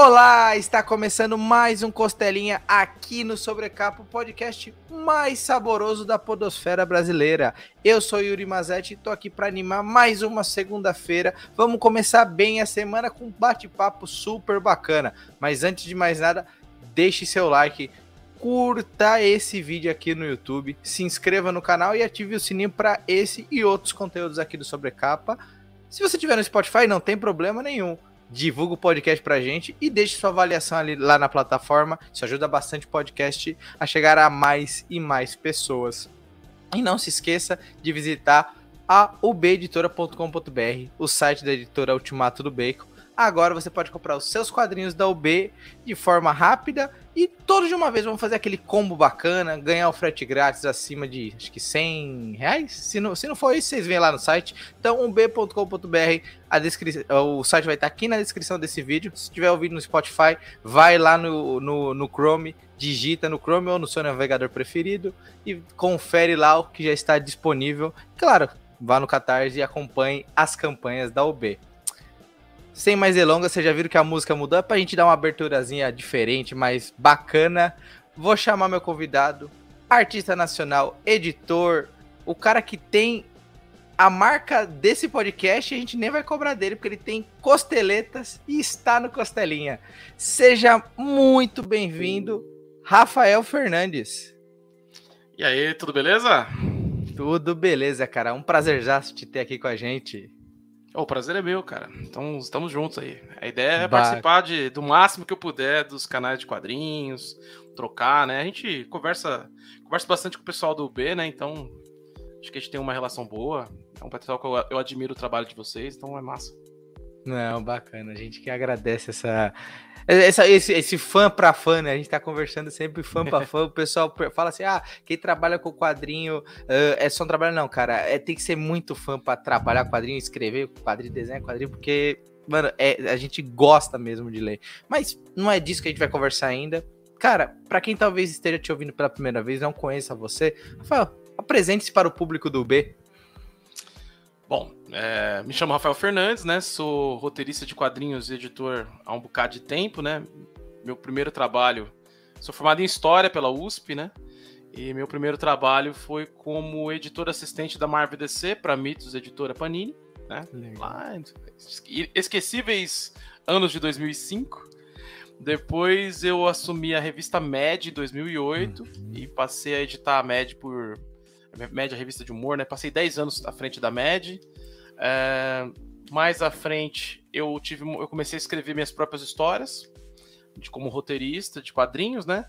Olá, está começando mais um Costelinha aqui no Sobrecapa, o podcast mais saboroso da podosfera brasileira. Eu sou Yuri Mazetti e tô aqui para animar mais uma segunda-feira. Vamos começar bem a semana com um bate-papo super bacana. Mas antes de mais nada, deixe seu like, curta esse vídeo aqui no YouTube, se inscreva no canal e ative o sininho para esse e outros conteúdos aqui do Sobrecapa. Se você tiver no Spotify, não tem problema nenhum divulga o podcast pra gente e deixe sua avaliação ali lá na plataforma. Isso ajuda bastante o podcast a chegar a mais e mais pessoas. E não se esqueça de visitar a ubeditora.com.br, o site da editora Ultimato do Bacon. Agora você pode comprar os seus quadrinhos da UB de forma rápida e todos de uma vez. Vamos fazer aquele combo bacana, ganhar o frete grátis acima de acho que 100 reais. Se não, se não for isso, vocês vêm lá no site. Então, ub.com.br, a descrição, o site vai estar aqui na descrição desse vídeo. Se estiver ouvindo no Spotify, vai lá no, no, no Chrome, digita no Chrome ou no seu navegador preferido e confere lá o que já está disponível. Claro, vá no Catarse e acompanhe as campanhas da UB. Sem mais delongas, vocês já viram que a música mudou? É pra gente dar uma aberturazinha diferente, mais bacana. Vou chamar meu convidado, artista nacional, editor, o cara que tem a marca desse podcast, a gente nem vai cobrar dele, porque ele tem costeletas e está no Costelinha. Seja muito bem-vindo, Rafael Fernandes. E aí, tudo beleza? Tudo beleza, cara. Um prazer já te ter aqui com a gente. O prazer é meu, cara. Então, estamos juntos aí. A ideia é participar de, do máximo que eu puder dos canais de quadrinhos, trocar, né? A gente conversa, conversa bastante com o pessoal do B, né? Então, acho que a gente tem uma relação boa. É um pessoal que eu, eu admiro o trabalho de vocês, então é massa. Não, bacana. A gente que agradece essa, essa, esse, esse fã para fã, né? A gente tá conversando sempre fã para fã. O pessoal fala assim: ah, quem trabalha com quadrinho uh, é só um trabalho. Não, cara, é, tem que ser muito fã para trabalhar quadrinho, escrever quadrinho, desenhar quadrinho, porque, mano, é, a gente gosta mesmo de ler. Mas não é disso que a gente vai conversar ainda. Cara, para quem talvez esteja te ouvindo pela primeira vez, não conheça você, apresente-se para o público do B. Bom, é, me chamo Rafael Fernandes, né? Sou roteirista de quadrinhos e editor há um bocado de tempo, né? Meu primeiro trabalho, sou formado em História pela USP, né? E meu primeiro trabalho foi como editor assistente da Marvel DC para Mitos Editora Panini, né? Lá, esquecíveis anos de 2005. Depois eu assumi a revista Mad em 2008 uhum. e passei a editar a Mad por Mad, a revista de humor, né? Passei 10 anos à frente da Mad. É, mais à frente, eu tive, eu comecei a escrever minhas próprias histórias, de como roteirista de quadrinhos, né?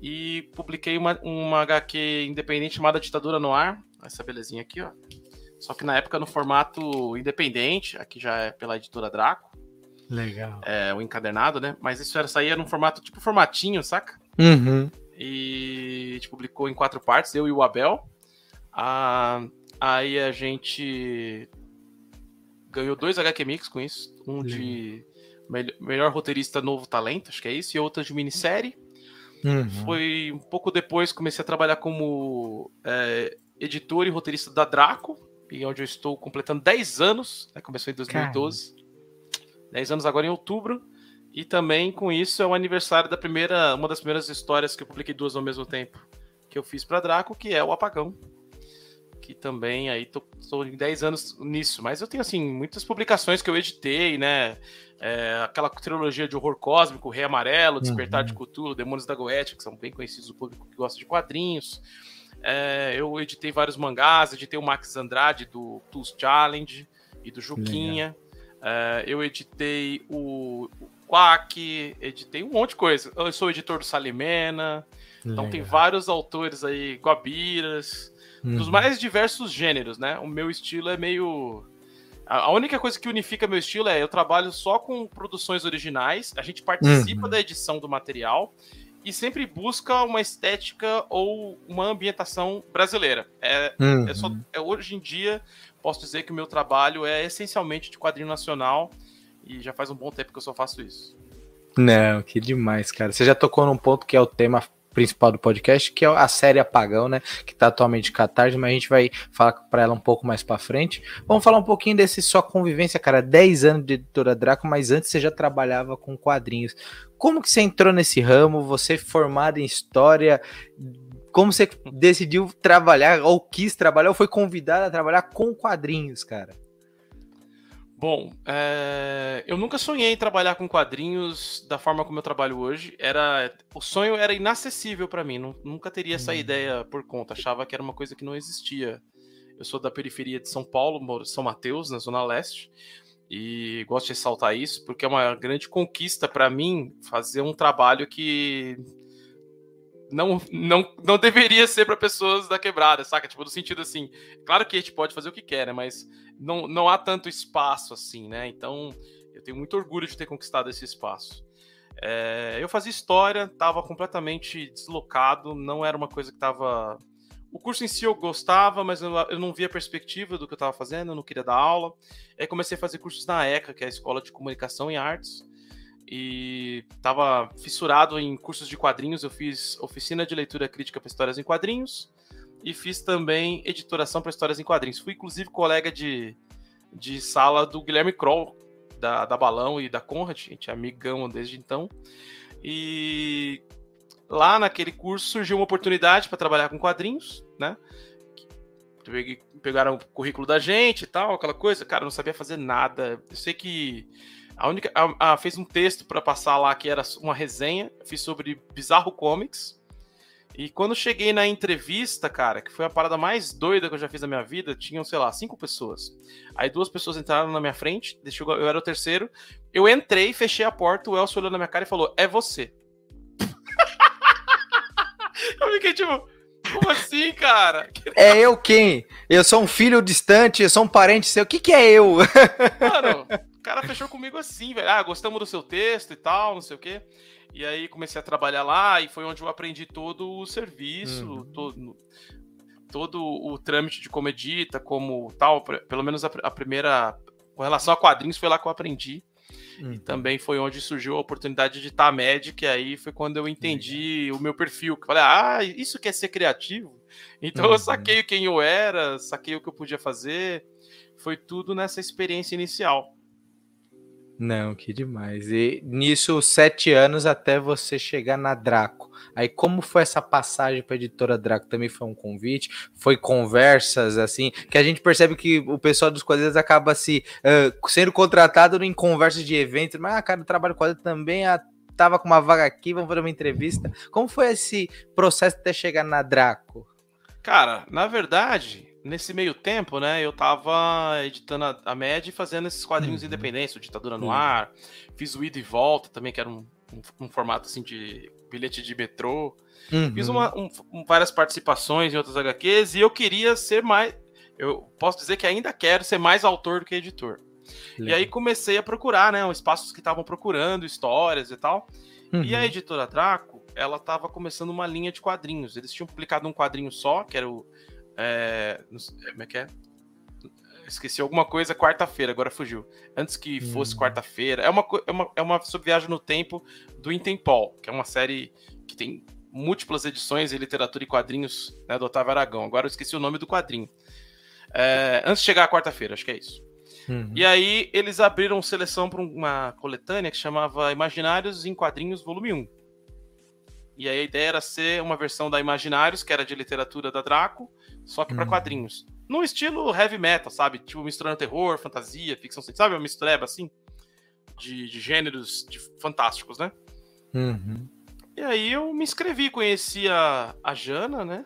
E publiquei uma, uma HQ independente chamada Ditadura no Ar. Essa belezinha aqui, ó. Só que na época no formato independente, aqui já é pela editora Draco. Legal. É, o encadernado, né? Mas isso era saía num formato tipo formatinho, saca? Uhum. E a gente publicou em quatro partes, eu e o Abel. Ah, aí a gente ganhou dois HQ Mix com isso. Um de me melhor roteirista novo talento, acho que é isso, e outra de minissérie. Uhum. Foi um pouco depois comecei a trabalhar como é, editor e roteirista da Draco, e onde eu estou completando 10 anos, né, começou em 2012. Caramba. 10 anos agora em outubro. E também com isso é o aniversário da primeira, uma das primeiras histórias que eu publiquei duas ao mesmo tempo, que eu fiz para Draco, que é o Apagão, que também aí tô, tô em 10 anos nisso, mas eu tenho assim muitas publicações que eu editei, né? É, aquela trilogia de horror cósmico, Rei Amarelo, Despertar uhum. de Cthulhu, Demônios da Goethe, que são bem conhecidos do público que gosta de quadrinhos. É, eu editei vários mangás, editei o Max Andrade do Tools Challenge e do Juquinha. É, eu editei o, o Quack, editei um monte de coisa. Eu sou editor do Salimena, Legal. então tem vários autores aí, Guabiras uhum. dos mais diversos gêneros, né? O meu estilo é meio. A única coisa que unifica meu estilo é eu trabalho só com produções originais, a gente participa uhum. da edição do material e sempre busca uma estética ou uma ambientação brasileira. É, uhum. é só, é, hoje em dia, posso dizer que o meu trabalho é essencialmente de quadrinho nacional e já faz um bom tempo que eu só faço isso. Não, que demais, cara. Você já tocou num ponto que é o tema principal do podcast, que é a série Apagão, né? Que tá atualmente tarde, mas a gente vai falar para ela um pouco mais para frente. Vamos falar um pouquinho desse sua convivência, cara. 10 anos de editora Draco, mas antes você já trabalhava com quadrinhos. Como que você entrou nesse ramo? Você formado em história, como você decidiu trabalhar, ou quis trabalhar, ou foi convidado a trabalhar com quadrinhos, cara? Bom, é... eu nunca sonhei em trabalhar com quadrinhos da forma como eu trabalho hoje. Era o sonho era inacessível para mim. Nunca teria essa hum. ideia por conta. Achava que era uma coisa que não existia. Eu sou da periferia de São Paulo, São Mateus, na zona leste, e gosto de ressaltar isso porque é uma grande conquista para mim fazer um trabalho que não, não, não deveria ser para pessoas da quebrada, saca? Tipo, no sentido assim, claro que a gente pode fazer o que quer, né? Mas não, não há tanto espaço assim, né? Então, eu tenho muito orgulho de ter conquistado esse espaço. É, eu fazia história, estava completamente deslocado, não era uma coisa que estava. O curso em si eu gostava, mas eu, eu não via perspectiva do que eu estava fazendo, eu não queria dar aula. Aí comecei a fazer cursos na ECA, que é a Escola de Comunicação e Artes e estava fissurado em cursos de quadrinhos. Eu fiz oficina de leitura crítica para histórias em quadrinhos e fiz também editoração para histórias em quadrinhos. Fui, inclusive, colega de, de sala do Guilherme Kroll, da, da Balão e da Conrad, gente é amigão desde então. E lá naquele curso surgiu uma oportunidade para trabalhar com quadrinhos, né? Pegaram o currículo da gente e tal, aquela coisa. Cara, eu não sabia fazer nada. Eu sei que a única. A, a, fez um texto para passar lá que era uma resenha. Fiz sobre Bizarro Comics. E quando cheguei na entrevista, cara, que foi a parada mais doida que eu já fiz na minha vida, tinham, sei lá, cinco pessoas. Aí duas pessoas entraram na minha frente, deixou, eu era o terceiro. Eu entrei, fechei a porta, o Elcio olhou na minha cara e falou: É você. eu fiquei tipo. Como assim, cara? É eu quem? Eu sou um filho distante, eu sou um parente seu. O que, que é eu? Mano, cara fechou comigo assim, velho. Ah, gostamos do seu texto e tal, não sei o quê. E aí comecei a trabalhar lá e foi onde eu aprendi todo o serviço, uhum. todo, todo o trâmite de como edita, como tal. Pelo menos a, a primeira. Com relação a quadrinhos, foi lá que eu aprendi. Uhum. E também foi onde surgiu a oportunidade de editar a Magic, e aí foi quando eu entendi uhum. o meu perfil. Que falei, ah, isso quer ser criativo? Então eu uhum. saquei quem eu era, saquei o que eu podia fazer. Foi tudo nessa experiência inicial. Não, que demais. E nisso, sete anos até você chegar na Draco. Aí, como foi essa passagem para a editora Draco? Também foi um convite? Foi conversas, assim? Que a gente percebe que o pessoal dos quadrinhos acaba se uh, sendo contratado em conversas de eventos. Mas, ah, cara, eu trabalho com quadrinhos também. Ah, tava com uma vaga aqui, vamos fazer uma entrevista. Como foi esse processo até chegar na Draco? Cara, na verdade, nesse meio tempo, né, eu tava editando a, a Med e fazendo esses quadrinhos uhum. independentes, o Ditadura no uhum. Ar, fiz o Ida e Volta também, que era um, um, um formato assim de bilhete de metrô. Uhum. Fiz uma, um, várias participações em outras HQs e eu queria ser mais. Eu posso dizer que ainda quero ser mais autor do que editor. Legal. E aí comecei a procurar, né? Espaços que estavam procurando, histórias e tal. Uhum. E a uhum. editora Draco, ela estava começando uma linha de quadrinhos. Eles tinham publicado um quadrinho só, que era o é, como é que é? Esqueci alguma coisa quarta-feira, agora fugiu. Antes que fosse hum. quarta-feira. É uma, é, uma, é uma subviagem no tempo do Intempol, que é uma série que tem múltiplas edições em literatura e quadrinhos né, do Otávio Aragão. Agora eu esqueci o nome do quadrinho. É, antes de chegar a quarta-feira, acho que é isso. Uhum. E aí eles abriram seleção para uma coletânea que chamava Imaginários em Quadrinhos, volume 1. E aí a ideia era ser uma versão da Imaginários, que era de literatura da Draco, só que para hum. quadrinhos. No estilo heavy metal, sabe? Tipo, misturando terror, fantasia, ficção sabe? Uma mistureba, assim, de, de gêneros de fantásticos, né? Uhum. E aí eu me inscrevi, conheci a, a Jana, né?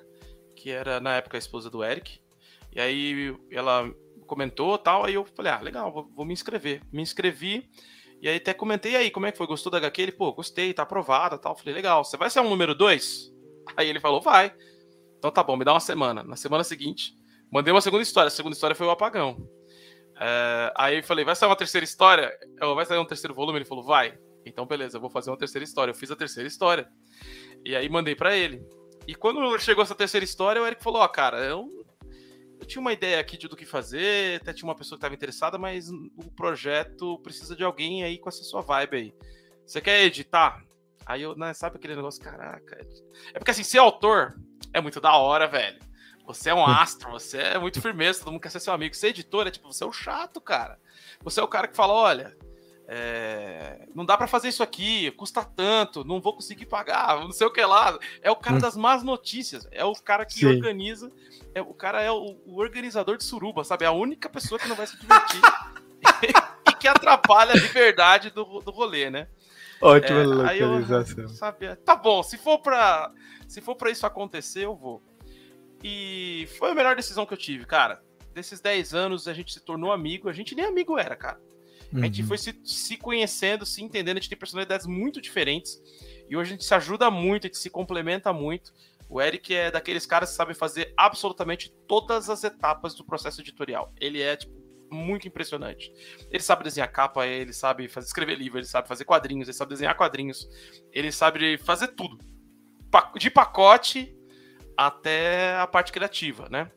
Que era, na época, a esposa do Eric. E aí ela comentou tal, aí eu falei, ah, legal, vou, vou me inscrever. Me inscrevi, e aí até comentei, aí, como é que foi? Gostou da HQ? Ele, pô, gostei, tá aprovada tal. Falei, legal, você vai ser um número 2? Aí ele falou, vai. Então tá bom, me dá uma semana. Na semana seguinte, mandei uma segunda história. A segunda história foi o apagão. É, aí eu falei, vai sair uma terceira história? Eu, vai sair um terceiro volume? Ele falou, vai. Então beleza, eu vou fazer uma terceira história. Eu fiz a terceira história. E aí mandei para ele. E quando chegou essa terceira história, o Eric falou, ó, oh, cara, eu eu tinha uma ideia aqui de do que fazer, até tinha uma pessoa que estava interessada, mas o projeto precisa de alguém aí com essa sua vibe aí. Você quer editar? Aí eu, né, sabe aquele negócio, caraca. É porque assim, ser autor é muito da hora, velho. Você é um astro, você é muito firmeza, todo mundo quer ser seu amigo. Ser editor é tipo, você é o chato, cara. Você é o cara que fala, olha, é, não dá para fazer isso aqui, custa tanto, não vou conseguir pagar, não sei o que lá. É o cara hum. das más notícias, é o cara que Sim. organiza, é, o cara é o, o, organizador de suruba, sabe? É a única pessoa que não vai se divertir e que atrapalha a liberdade do, do rolê, né? Ótima é, localização. Eu, sabe, tá bom, se for para se for para isso acontecer, eu vou. E foi a melhor decisão que eu tive, cara. Desses 10 anos a gente se tornou amigo, a gente nem amigo era, cara. Uhum. A gente uhum. foi se, se conhecendo, se entendendo, a gente tem personalidades muito diferentes. E hoje a gente se ajuda muito, a gente se complementa muito. O Eric é daqueles caras que sabem fazer absolutamente todas as etapas do processo editorial. Ele é, tipo, muito impressionante. Ele sabe desenhar capa, ele sabe fazer, escrever livro, ele sabe fazer quadrinhos, ele sabe desenhar quadrinhos, ele sabe fazer tudo. De pacote até a parte criativa, né?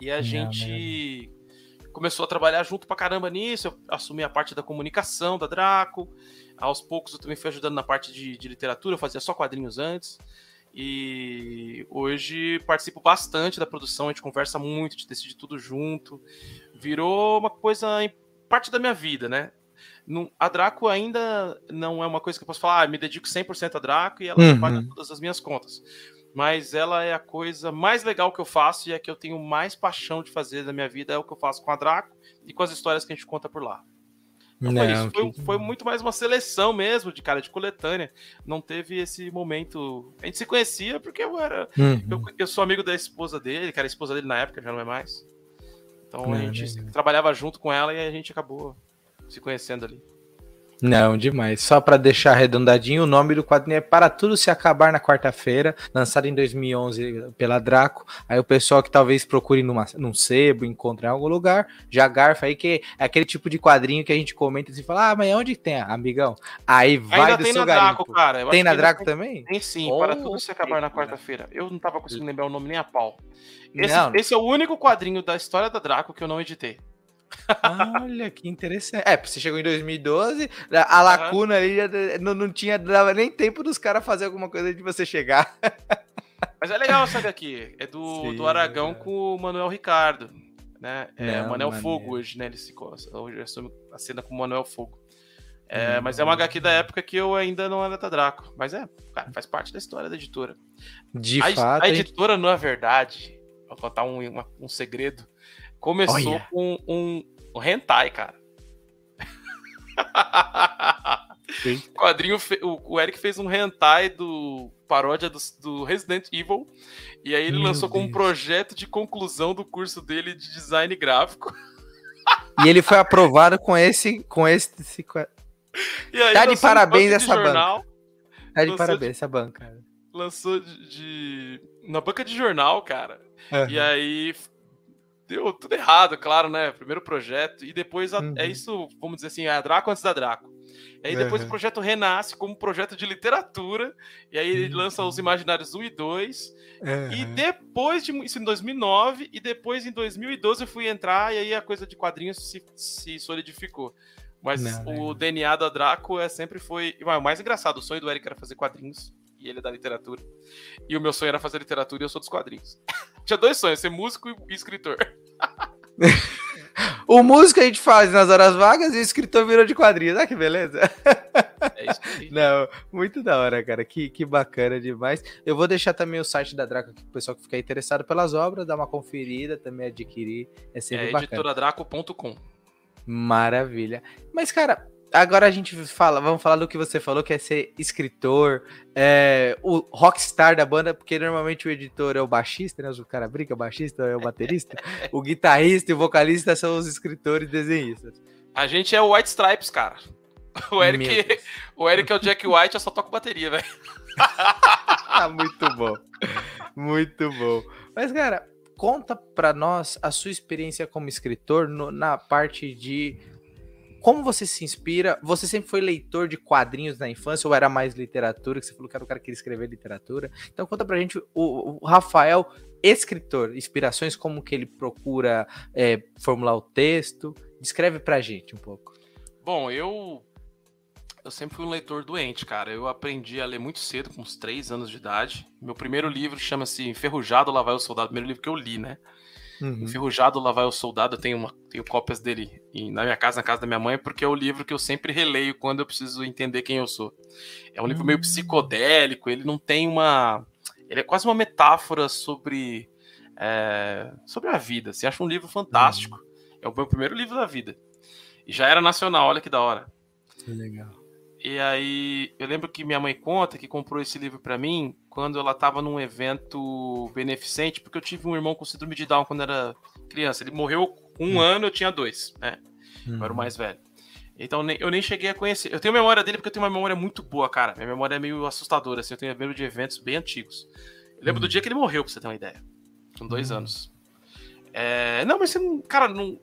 E a não, gente começou a trabalhar junto pra caramba nisso. Eu assumi a parte da comunicação da Draco. Aos poucos eu também fui ajudando na parte de, de literatura, eu fazia só quadrinhos antes. E hoje participo bastante da produção, a gente conversa muito, a gente decide tudo junto. Virou uma coisa parte da minha vida, né? A Draco ainda não é uma coisa que eu posso falar, ah, me dedico 100% a Draco e ela uhum. paga todas as minhas contas. Mas ela é a coisa mais legal que eu faço e é que eu tenho mais paixão de fazer da minha vida, é o que eu faço com a Draco e com as histórias que a gente conta por lá. Então não, foi, isso. Foi, que... foi, muito mais uma seleção mesmo, de cara, de coletânea. Não teve esse momento. A gente se conhecia porque eu era. Uhum. Eu, eu, sou amigo da esposa dele, que era a esposa dele na época, já não é mais. Então não, a gente não. trabalhava junto com ela e a gente acabou se conhecendo ali. Não, demais. Só para deixar arredondadinho, o nome do quadrinho é Para Tudo Se Acabar na Quarta-feira, lançado em 2011 pela Draco. Aí o pessoal que talvez procure numa, num sebo, encontre em algum lugar, já garfa aí, que é aquele tipo de quadrinho que a gente comenta assim, fala, ah, mas onde tem, amigão? Aí vai Ainda do tem seu na garimpo. Draco, cara. Eu tem na Draco tem, também? Tem sim, oh, Para Tudo Se Acabar na Quarta-feira. Eu não tava conseguindo lembrar o nome nem a pau. Esse, não. esse é o único quadrinho da história da Draco que eu não editei. Olha que interessante. É, você chegou em 2012, a lacuna uhum. ali já não, não tinha dava nem tempo dos caras fazer alguma coisa de você chegar. Mas é legal essa daqui. É do, Sim, do Aragão é. com o Manuel Ricardo. Né? É não, Manuel Fogo hoje, né? Ele se hoje assume a cena com o Manuel Fogo. É, hum, mas é uma HQ da época que eu ainda não era Draco. Mas é, cara, faz parte da história da editora. De a, fato. A editora, gente... na verdade, vou contar um, uma, um segredo. Começou Olha. com um, um hentai, cara. o quadrinho, o, o Eric fez um hentai do paródia do, do Resident Evil e aí ele Meu lançou como um projeto de conclusão do curso dele de design gráfico. E ele foi aprovado com esse com esse, esse... tá de parabéns essa banca. Tá de parabéns essa banca. Lançou de, de, na banca de jornal, cara. Uhum. E aí deu tudo errado, claro, né? Primeiro projeto, e depois a, é uhum. é isso, vamos dizer assim, é a Draco antes da Draco. E aí depois uhum. o projeto renasce como projeto de literatura, e aí ele lança os Imaginários 1 e 2, uhum. e depois de isso em 2009, e depois em 2012 eu fui entrar, e aí a coisa de quadrinhos se, se solidificou. Mas não, o DNA da Draco é, sempre foi. O mais engraçado, o sonho do Eric era fazer quadrinhos e ele é da literatura. E o meu sonho era fazer literatura e eu sou dos quadrinhos. Tinha dois sonhos, ser músico e escritor. o músico a gente faz nas horas vagas e o escritor virou de quadrinhos. Ah, que beleza. É isso aí. Não, muito da hora, cara. Que, que bacana demais. Eu vou deixar também o site da Draco aqui pro pessoal que ficar interessado pelas obras, dar uma conferida, também adquirir. É sempre é, bacana. editoradraco.com. Maravilha. Mas, cara, agora a gente fala, vamos falar do que você falou, que é ser escritor, é, o rockstar da banda, porque normalmente o editor é o baixista, né? O cara brinca, o baixista é o baterista, o guitarrista e o vocalista são os escritores e desenhistas. A gente é o White Stripes, cara. O Eric, o Eric é o Jack White, eu só toco bateria, velho. muito bom. Muito bom. Mas, cara, conta pra nós a sua experiência como escritor no, na parte de como você se inspira? Você sempre foi leitor de quadrinhos na infância ou era mais literatura? Que você falou que era o cara que queria escrever literatura. Então conta pra gente o, o Rafael, escritor, inspirações, como que ele procura é, formular o texto. Descreve pra gente um pouco. Bom, eu Eu sempre fui um leitor doente, cara. Eu aprendi a ler muito cedo, com uns 3 anos de idade. Meu primeiro livro chama-se Enferrujado, Lá vai o Soldado. Primeiro livro que eu li, né? Uhum. Enferrujado, Lá vai o Soldado. Eu tenho, uma, tenho cópias dele na minha casa, na casa da minha mãe, porque é o livro que eu sempre releio quando eu preciso entender quem eu sou. É um livro meio hum. psicodélico, ele não tem uma. Ele é quase uma metáfora sobre. É, sobre a vida. Você acha um livro fantástico. Uhum. É o meu primeiro livro da vida. E já era nacional, olha que da hora. Que legal. E aí, eu lembro que minha mãe conta que comprou esse livro para mim quando ela tava num evento beneficente, porque eu tive um irmão com síndrome de Down quando era criança. Ele morreu com um hum. ano, eu tinha dois, né? Hum. Eu era o uhum. mais velho. Então eu nem cheguei a conhecer. Eu tenho memória dele porque eu tenho uma memória muito boa, cara. Minha memória é meio assustadora, assim. Eu tenho memória de eventos bem antigos. Eu lembro hum. do dia que ele morreu, pra você ter uma ideia. Com dois hum. anos. É... Não, mas você não. Cara, não.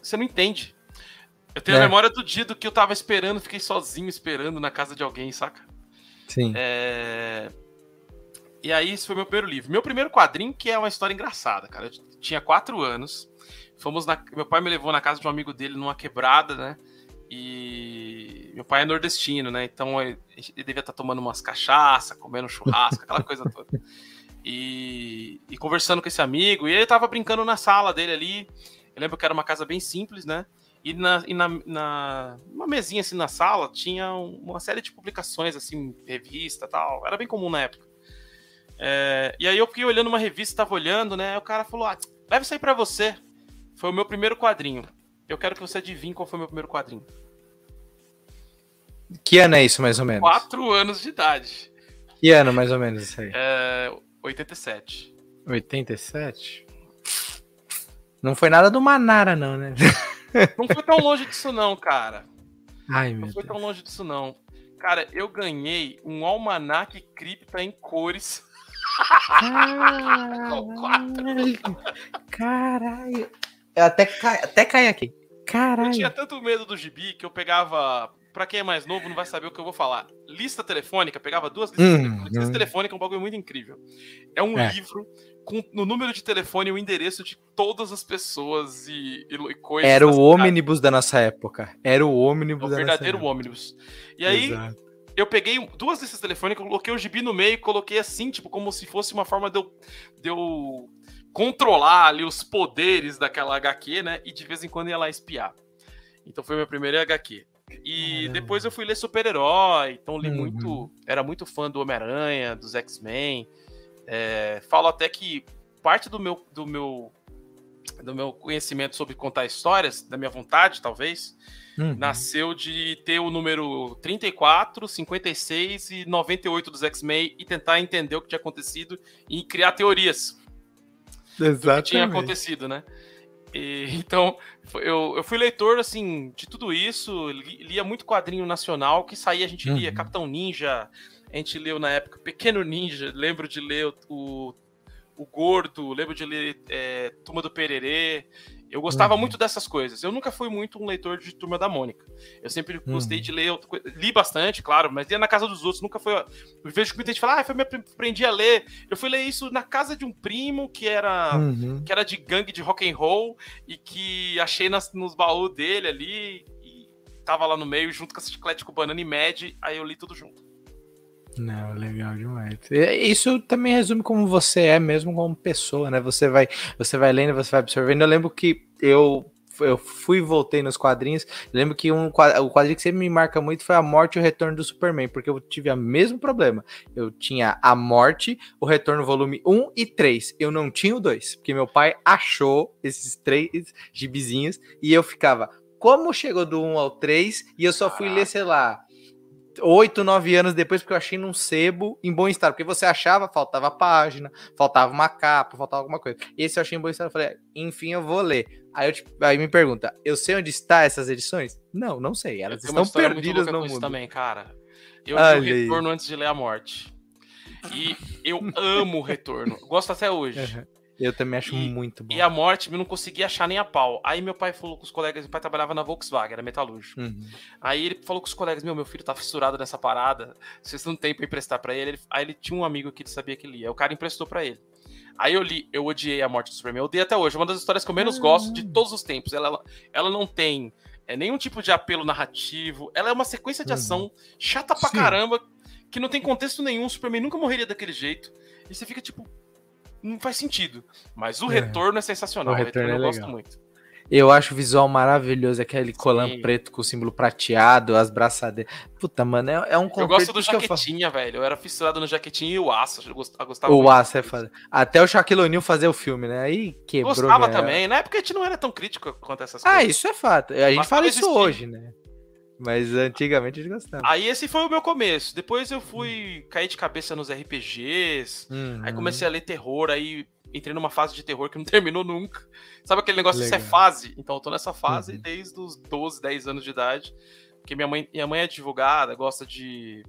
Você não entende. Eu tenho é. a memória do dia do que eu tava esperando, fiquei sozinho esperando na casa de alguém, saca? Sim. É... E aí, esse foi meu primeiro livro. Meu primeiro quadrinho, que é uma história engraçada, cara. Eu tinha quatro anos. Fomos na... Meu pai me levou na casa de um amigo dele numa quebrada, né? E meu pai é nordestino, né? Então ele, ele devia estar tá tomando umas cachaça, comendo churrasco, aquela coisa toda. E, e, conversando com esse amigo. E ele tava brincando na sala dele ali. Eu lembro que era uma casa bem simples, né? E na, e na, na uma mesinha assim na sala tinha uma série de publicações, assim, revista tal. Era bem comum na época. É, e aí eu fiquei olhando uma revista, tava olhando, né? Aí o cara falou: ah, deve sair para você. Foi o meu primeiro quadrinho. Eu quero que você adivinhe qual foi o meu primeiro quadrinho. Que ano é isso, mais ou menos? Quatro anos de idade. Que ano, mais ou menos, isso aí? É, 87. 87? Não foi nada do Manara, não, né? Não foi tão longe disso, não, cara. Ai, meu não foi Deus. tão longe disso, não. Cara, eu ganhei um almanac cripta em cores. Caralho. Caralho. Eu até, cai, até cai aqui. Caralho. Eu tinha tanto medo do gibi que eu pegava. Pra quem é mais novo, não vai saber o que eu vou falar. Lista telefônica, pegava duas listas hum, telefônicas. Lista hum. telefônica é um bagulho muito incrível. É um é. livro com no número de telefone e o endereço de todas as pessoas e, e, e coisas. Era o ônibus da nossa época. Era o ônibus é o verdadeiro ônibus. E aí, Exato. eu peguei duas listas telefônicas, coloquei o gibi no meio e coloquei assim, tipo, como se fosse uma forma de eu, de eu controlar ali os poderes daquela HQ, né? E de vez em quando ia lá espiar. Então foi meu primeiro HQ. E Caramba. depois eu fui ler super-herói, então li uhum. muito. Era muito fã do Homem-Aranha, dos X-Men. É, falo até que parte do meu, do meu do meu conhecimento sobre contar histórias, da minha vontade, talvez, uhum. nasceu de ter o número 34, 56 e 98 dos X-Men e tentar entender o que tinha acontecido e criar teorias. Exatamente. do que tinha acontecido, né? E, então, eu, eu fui leitor, assim, de tudo isso, lia muito quadrinho nacional, que saía, a gente lia uhum. Capitão Ninja, a gente leu na época Pequeno Ninja, lembro de ler o, o Gordo, lembro de ler é, Turma do Pererê, eu gostava uhum. muito dessas coisas. Eu nunca fui muito um leitor de Turma da Mônica. Eu sempre uhum. gostei de ler, li bastante, claro, mas ia na casa dos outros, nunca foi. Eu vejo que muita gente fala, ah, foi me aprendi a ler. Eu fui ler isso na casa de um primo que era uhum. que era de gangue de rock and roll e que achei nas, nos baús dele ali e tava lá no meio junto com a chiclete com banana e Mad, aí eu li tudo junto. Não, legal demais. Isso também resume como você é mesmo como pessoa, né? Você vai, você vai lendo, você vai absorvendo. Eu lembro que eu eu fui e voltei nos quadrinhos. Lembro que um, o quadrinho que sempre me marca muito foi a morte e o retorno do Superman, porque eu tive o mesmo problema. Eu tinha a morte, o retorno volume 1 e 3. Eu não tinha o 2, porque meu pai achou esses três gibizinhos e eu ficava, como chegou do 1 ao 3 e eu só fui ler, sei lá, oito, nove anos depois, porque eu achei num sebo em bom estado. Porque você achava, faltava página, faltava uma capa, faltava alguma coisa. Esse eu achei em bom estado. Eu falei, enfim, eu vou ler. Aí, eu, tipo, aí me pergunta, eu sei onde está essas edições? Não, não sei. Elas eu estão perdidas no mundo. também, cara. Eu li o Retorno antes de ler a Morte. E eu amo o Retorno. Gosto até hoje. Uhum. Eu também acho e, muito bom. E a morte, eu não conseguia achar nem a pau. Aí meu pai falou com os colegas, meu pai trabalhava na Volkswagen, era metalúrgico. Uhum. Aí ele falou com os colegas, meu, meu filho tá fissurado nessa parada, vocês não tem pra emprestar pra ele. Aí ele tinha um amigo que ele sabia que ele. Aí o cara emprestou pra ele. Aí eu li, eu odiei a morte do Superman. Eu odeio até hoje. É uma das histórias que eu menos gosto de todos os tempos. Ela, ela não tem é nenhum tipo de apelo narrativo. Ela é uma sequência de uhum. ação chata pra Sim. caramba, que não tem contexto nenhum. O Superman nunca morreria daquele jeito. E você fica tipo, não faz sentido. Mas o é. retorno é sensacional. O retorno, o retorno é eu legal. gosto muito. Eu acho o visual maravilhoso, aquele Sim. colan preto com o símbolo prateado, as braçadeiras. Puta, mano, é, é um Eu gosto do jaquetinha, eu velho. Eu era fissurado no jaquetinha e o aço. Eu gostava o aço é foda. Até o Shaquille O'Neal fazer o filme, né? Aí quebrou. Gostava minha... também. Na época a gente não era tão crítico quanto essas ah, coisas. Ah, isso é fato. A gente Mas fala isso hoje, né? Mas antigamente a gente gostava. Aí esse foi o meu começo. Depois eu fui cair de cabeça nos RPGs. Uhum. Aí comecei a ler terror. Aí entrei numa fase de terror que não terminou nunca. Sabe aquele negócio Legal. de ser fase? Então eu tô nessa fase uhum. desde os 12, 10 anos de idade. Porque minha mãe, minha mãe é advogada, gosta de,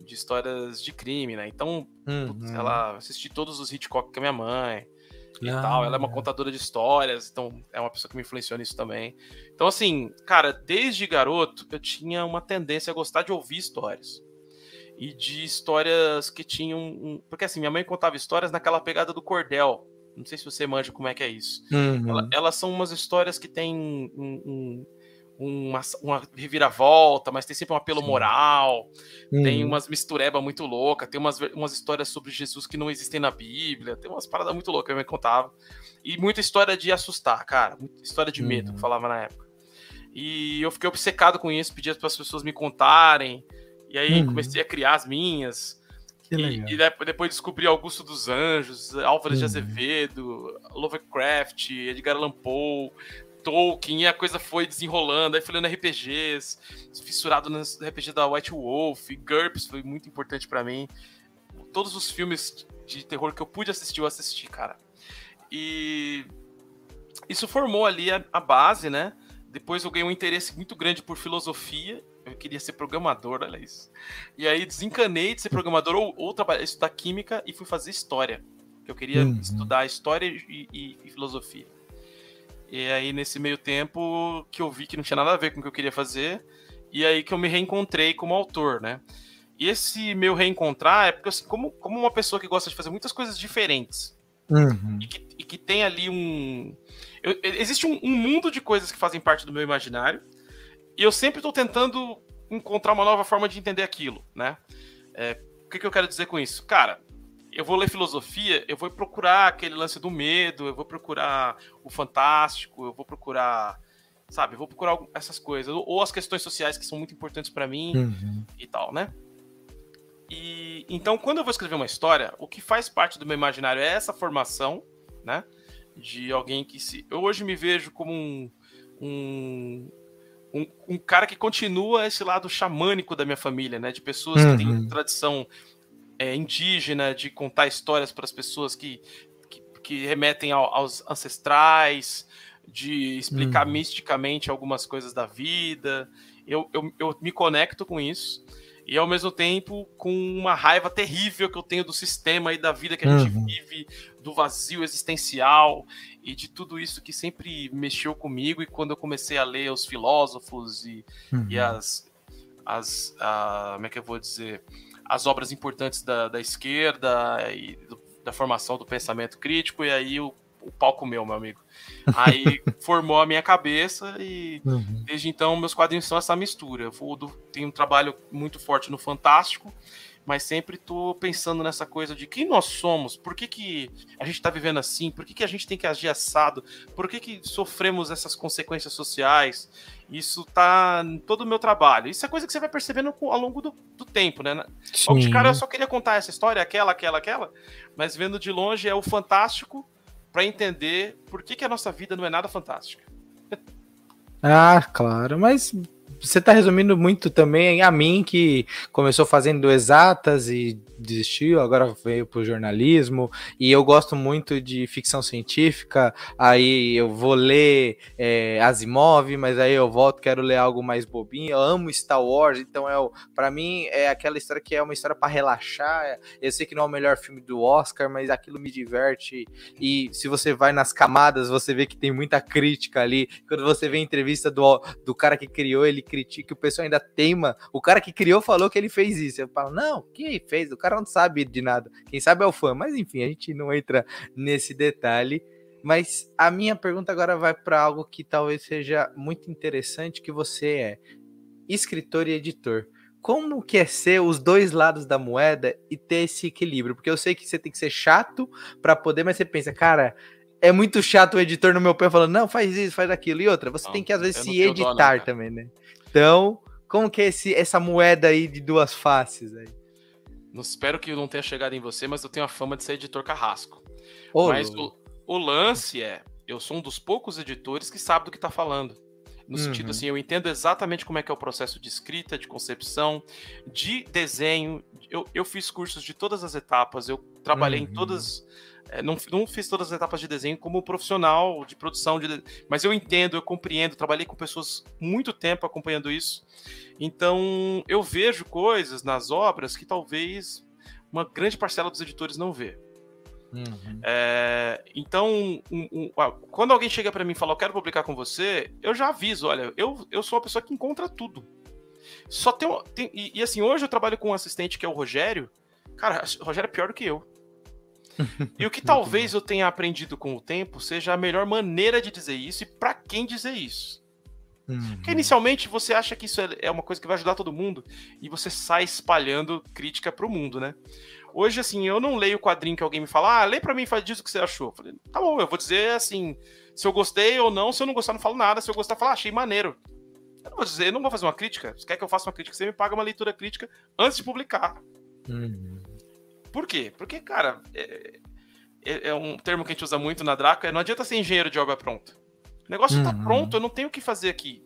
de histórias de crime, né? Então, uhum. ela assisti todos os Hitchcock com a minha mãe e ah, tal. Ela é uma contadora de histórias, então é uma pessoa que me influenciou nisso também. Então, assim, cara, desde garoto eu tinha uma tendência a gostar de ouvir histórias e de histórias que tinham. Um... Porque assim, minha mãe contava histórias naquela pegada do cordel. Não sei se você manja como é que é isso. Uhum. Ela, elas são umas histórias que têm um, um, uma, uma reviravolta, mas tem sempre um apelo Sim. moral. Uhum. Tem umas mistureba muito louca, tem umas, umas histórias sobre Jesus que não existem na Bíblia, tem umas paradas muito loucas que minha mãe contava. E muita história de assustar, cara. Muita história de medo, uhum. que falava na época. E eu fiquei obcecado com isso, pedia para as pessoas me contarem. E aí uhum. comecei a criar as minhas. E, e, depois descobri Augusto dos Anjos, Álvares uhum. de Azevedo, Lovecraft, Edgar Allan Poe, Tolkien, e a coisa foi desenrolando. Aí fui lendo RPGs, fissurado no RPG da White Wolf, GURPS foi muito importante para mim. Todos os filmes de terror que eu pude assistir, eu assisti, cara. E isso formou ali a, a base, né? Depois eu ganhei um interesse muito grande por filosofia eu queria ser programador, olha isso. E aí desencanei de ser programador ou, ou trabalhar, estudar química e fui fazer história. Eu queria uhum. estudar história e, e, e, filosofia. E aí, nesse meio tempo, que eu vi que não tinha nada a ver com o que eu queria fazer, e aí que eu me reencontrei como autor, né? E esse meu reencontrar é porque, assim, como, como uma pessoa que gosta de fazer muitas coisas diferentes, uhum. e, que, e, que, tem ali um. Eu, existe um, um mundo de coisas que fazem parte do meu imaginário, e eu sempre estou tentando encontrar uma nova forma de entender aquilo, né? É, o que, que eu quero dizer com isso? Cara, eu vou ler filosofia, eu vou procurar aquele lance do medo, eu vou procurar o fantástico, eu vou procurar, sabe, eu vou procurar essas coisas, ou as questões sociais que são muito importantes para mim uhum. e tal, né? E então, quando eu vou escrever uma história, o que faz parte do meu imaginário é essa formação, né? De alguém que se. Eu hoje me vejo como um, um um, um, cara que continua esse lado xamânico da minha família, né? De pessoas uhum. que têm uhum. tradição é, indígena, de contar histórias para as pessoas que, que, que remetem ao, aos ancestrais, de explicar uhum. misticamente algumas coisas da vida. Eu, eu, eu me conecto com isso e ao mesmo tempo com uma raiva terrível que eu tenho do sistema e da vida que a gente uhum. vive, do vazio existencial e de tudo isso que sempre mexeu comigo. E quando eu comecei a ler os filósofos e, uhum. e as, as a, como é que eu vou dizer, as obras importantes da, da esquerda e do, da formação do pensamento crítico, e aí o, o palco meu, meu amigo. Aí formou a minha cabeça e uhum. desde então meus quadrinhos são essa mistura. Eu tenho um trabalho muito forte no Fantástico, mas sempre tô pensando nessa coisa de quem nós somos, por que, que a gente está vivendo assim, por que, que a gente tem que agir assado, por que, que sofremos essas consequências sociais. Isso tá em todo o meu trabalho. Isso é coisa que você vai percebendo ao longo do, do tempo, né? Sim. De cara, eu só queria contar essa história, aquela, aquela, aquela, mas vendo de longe é o fantástico para entender por que, que a nossa vida não é nada fantástica. ah, claro, mas você está resumindo muito também a mim, que começou fazendo exatas e desistiu, agora veio para o jornalismo, e eu gosto muito de ficção científica, aí eu vou ler é, Asimov, mas aí eu volto, quero ler algo mais bobinho, eu amo Star Wars, então é para mim é aquela história que é uma história para relaxar, eu sei que não é o melhor filme do Oscar, mas aquilo me diverte, e se você vai nas camadas, você vê que tem muita crítica ali, quando você vê a entrevista do, do cara que criou, ele critica, o pessoal ainda teima, o cara que criou falou que ele fez isso, eu falo, não, que fez, o cara não sabe de nada. Quem sabe é o fã, mas enfim, a gente não entra nesse detalhe. Mas a minha pergunta agora vai para algo que talvez seja muito interessante, que você é escritor e editor. Como que é ser os dois lados da moeda e ter esse equilíbrio? Porque eu sei que você tem que ser chato para poder, mas você pensa, cara, é muito chato o editor no meu pé falando, não, faz isso, faz aquilo. E outra, você não, tem que às vezes se editar dó, também, né? Então, como que é esse, essa moeda aí de duas faces aí? Não espero que eu não tenha chegado em você, mas eu tenho a fama de ser editor carrasco. Ô, mas o, o, lance é, eu sou um dos poucos editores que sabe do que tá falando. No uhum. sentido assim, eu entendo exatamente como é que é o processo de escrita, de concepção, de desenho. Eu, eu fiz cursos de todas as etapas, eu trabalhei uhum. em todas é, não, não fiz todas as etapas de desenho como profissional de produção, de, mas eu entendo, eu compreendo, trabalhei com pessoas muito tempo acompanhando isso. Então eu vejo coisas nas obras que talvez uma grande parcela dos editores não vê. Uhum. É, então, um, um, quando alguém chega para mim e fala, eu quero publicar com você, eu já aviso, olha, eu, eu sou a pessoa que encontra tudo. Só tem, tem e, e, assim, hoje eu trabalho com um assistente que é o Rogério. Cara, o Rogério é pior do que eu. E o que talvez eu tenha aprendido com o tempo seja a melhor maneira de dizer isso e para quem dizer isso. Uhum. Porque inicialmente você acha que isso é, é uma coisa que vai ajudar todo mundo e você sai espalhando crítica pro mundo, né? Hoje, assim, eu não leio o quadrinho que alguém me fala, ah, lê pra mim e faz disso que você achou. Eu falei, tá bom, eu vou dizer assim, se eu gostei ou não, se eu não gostar, não falo nada, se eu gostar, falo, ah, achei maneiro. Eu não vou dizer, eu não vou fazer uma crítica. Se quer que eu faça uma crítica, você me paga uma leitura crítica antes de publicar. Uhum. Por quê? Porque, cara, é, é, é, um termo que a gente usa muito na Draco, é não adianta ser engenheiro de obra pronta. O negócio tá uhum. tá pronto, eu não tenho o que fazer aqui.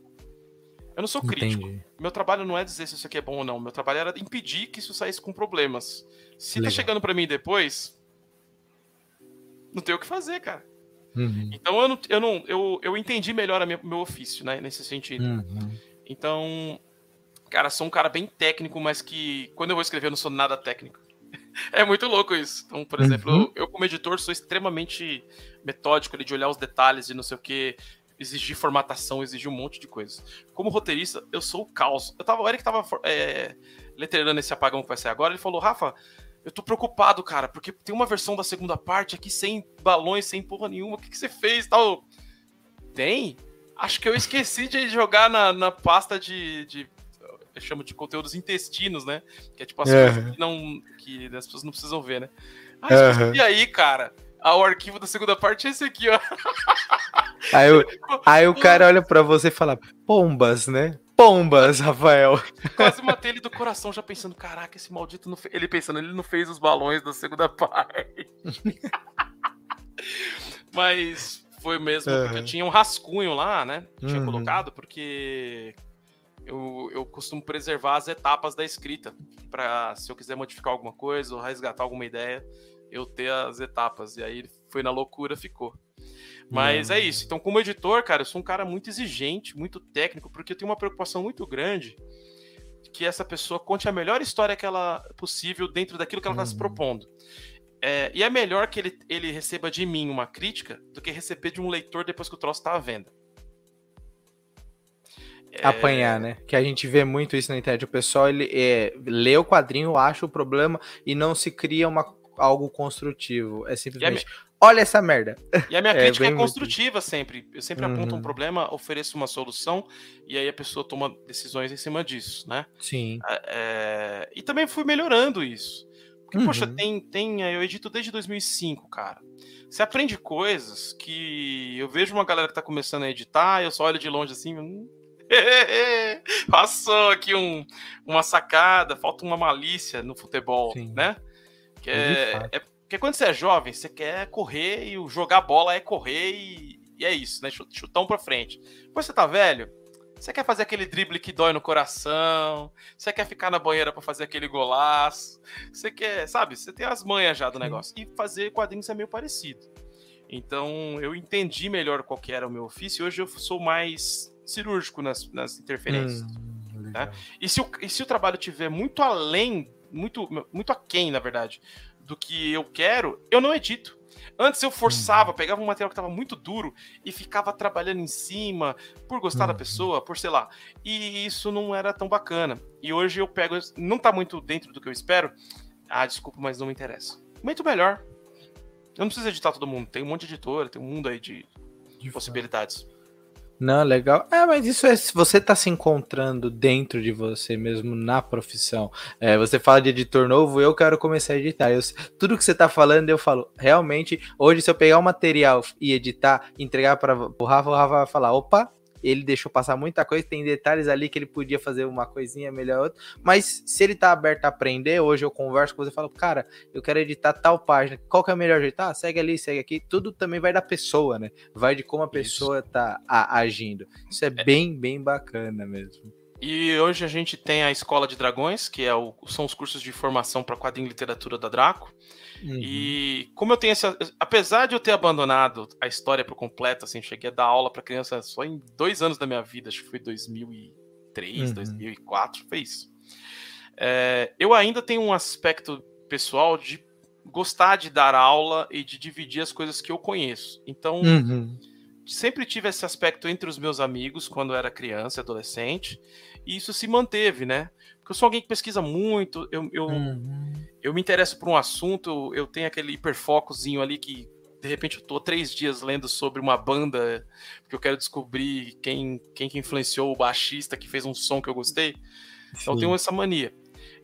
Eu não sou crítico. Entendi. Meu trabalho não é dizer se isso aqui é bom ou não. Meu trabalho era impedir que isso saísse com problemas. Se tá Legal. tá chegando para mim depois, não tem o que fazer, cara. Uhum. Então eu não, eu não eu, eu entendi melhor o meu ofício, né, nesse sentido. Uhum. Então, cara, sou um cara bem técnico, mas que quando eu vou escrever eu não sou nada técnico. É muito louco isso. Então, por exemplo, uhum. eu, eu, como editor sou extremamente metódico ali, de olhar os detalhes e não sei o que, exigir formatação, exigir um monte de coisa. Como roteirista, eu sou o caos. Eu tava, o Eric tava é, letterando esse apagão que vai sair agora, ele falou, Rafa, eu tô preocupado, cara, porque tem uma versão da segunda parte aqui sem balões, sem porra nenhuma, o que, que você fez tal? Tem? Acho que eu esqueci de jogar na, na pasta de, de eu chamo de conteúdos intestinos, né? Que é tipo as uhum. coisas que, não, que as pessoas não precisam ver, né? Uhum. e aí, cara? Ah, o arquivo da segunda parte é esse aqui, ó. Aí, eu, aí o cara olha pra você e fala, pombas, né? Pombas, Rafael. Quase matei ele do coração já pensando, caraca, esse maldito não fez. Ele pensando, ele não fez os balões da segunda parte. Mas foi mesmo, uhum. porque eu tinha um rascunho lá, né? Tinha uhum. colocado, porque eu, eu costumo preservar as etapas da escrita, para se eu quiser modificar alguma coisa ou resgatar alguma ideia, eu ter as etapas. E aí foi na loucura, ficou. Mas é isso. Então, como editor, cara, eu sou um cara muito exigente, muito técnico, porque eu tenho uma preocupação muito grande que essa pessoa conte a melhor história que ela possível dentro daquilo que ela está se uhum. propondo. É, e é melhor que ele, ele receba de mim uma crítica do que receber de um leitor depois que o troço está à venda. É... Apanhar, né? Que a gente vê muito isso na internet. O pessoal ele é, lê o quadrinho, acha o problema e não se cria uma, algo construtivo. É simplesmente. Olha essa merda. E a minha é, crítica é, construtiva muito. sempre. Eu sempre uhum. aponto um problema, ofereço uma solução e aí a pessoa toma decisões em cima disso, né? Sim. É, é e também fui melhorando isso. Porque, uhum. poxa, tem, tem. Eu edito desde 2005, cara. Você aprende coisas que eu vejo uma galera que tá começando a editar, eu só olho de longe assim, hum, Passou aqui um, uma sacada, falta uma malícia no futebol, Sim. né? Que é, é, porque quando você é jovem, você quer correr e jogar bola é correr e, e é isso, né? Chutão pra frente. Depois você tá velho, você quer fazer aquele drible que dói no coração, você quer ficar na banheira para fazer aquele golaço, você quer, sabe, você tem as manhas já do negócio. E fazer quadrinhos é meio parecido. Então eu entendi melhor qual que era o meu ofício. Hoje eu sou mais cirúrgico nas, nas interferências. Hum, né? e, se o, e se o trabalho tiver muito além, muito, muito aquém, na verdade, do que eu quero, eu não edito. Antes eu forçava, uhum. pegava um material que estava muito duro e ficava trabalhando em cima por gostar uhum. da pessoa, por sei lá. E isso não era tão bacana. E hoje eu pego, não está muito dentro do que eu espero. Ah, desculpa, mas não me interessa. Muito melhor. Eu não preciso editar todo mundo, tem um monte de editora, tem um mundo aí de, de possibilidades. Não, legal. É, mas isso é se você tá se encontrando dentro de você mesmo na profissão. É, você fala de editor novo, eu quero começar a editar. Eu, tudo que você tá falando, eu falo, realmente, hoje, se eu pegar o material e editar, entregar para o Rafa, o Rafa vai falar: opa, ele deixou passar muita coisa, tem detalhes ali que ele podia fazer uma coisinha melhor, outra, mas se ele tá aberto a aprender, hoje eu converso com você e falo, cara, eu quero editar tal página, qual que é o melhor jeito? Ah, segue ali, segue aqui, tudo também vai da pessoa, né? Vai de como a pessoa Isso. tá a, agindo. Isso é, é bem, bem bacana mesmo. E hoje a gente tem a Escola de Dragões, que é o, são os cursos de formação para quadrinho e literatura da Draco. Uhum. E como eu tenho essa. Apesar de eu ter abandonado a história por completo, assim, cheguei a dar aula para criança só em dois anos da minha vida, acho que foi 2003, uhum. 2004, foi isso. É, eu ainda tenho um aspecto pessoal de gostar de dar aula e de dividir as coisas que eu conheço. Então, uhum. sempre tive esse aspecto entre os meus amigos quando eu era criança e adolescente, e isso se manteve, né? Porque eu sou alguém que pesquisa muito, eu, eu, uhum. eu me interesso por um assunto, eu tenho aquele hiperfocozinho ali que de repente eu tô três dias lendo sobre uma banda, porque eu quero descobrir quem, quem que influenciou o baixista que fez um som que eu gostei. Então eu tenho essa mania.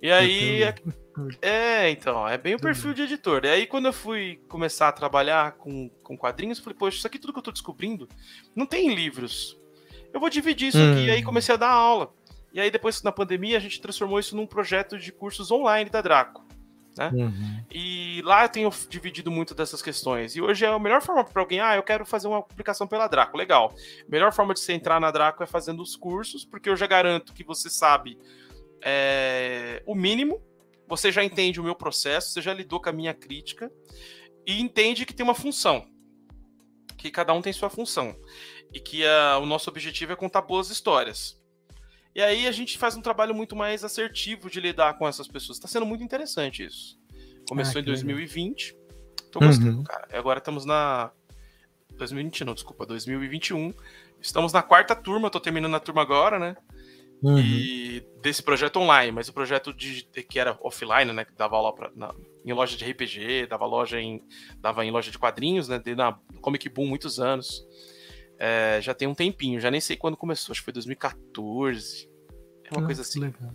E aí. É, é, então, é bem o perfil de editor. E aí, quando eu fui começar a trabalhar com, com quadrinhos, eu falei, poxa, isso aqui tudo que eu tô descobrindo não tem livros. Eu vou dividir isso aqui. E aí hum. comecei a dar aula. E aí, depois, na pandemia, a gente transformou isso num projeto de cursos online da Draco. Né? Uhum. E lá eu tenho dividido muito dessas questões. E hoje é a melhor forma para alguém, ah, eu quero fazer uma publicação pela Draco. Legal. A melhor forma de você entrar na Draco é fazendo os cursos, porque eu já garanto que você sabe é, o mínimo, você já entende o meu processo, você já lidou com a minha crítica e entende que tem uma função. Que cada um tem sua função. E que a, o nosso objetivo é contar boas histórias. E aí a gente faz um trabalho muito mais assertivo de lidar com essas pessoas. Está sendo muito interessante isso. Começou ah, em 2020. Tô gostando, uhum. cara. Agora estamos na. 2020, não, desculpa, 2021. Estamos na quarta turma, tô terminando a turma agora, né? Uhum. E desse projeto online, mas o projeto de, que era offline, né? Que dava aula pra, na, em loja de RPG, dava loja em. dava em loja de quadrinhos, né? Na Comic Boom muitos anos. É, já tem um tempinho, já nem sei quando começou, acho que foi 2014. É uma coisa assim. Legal.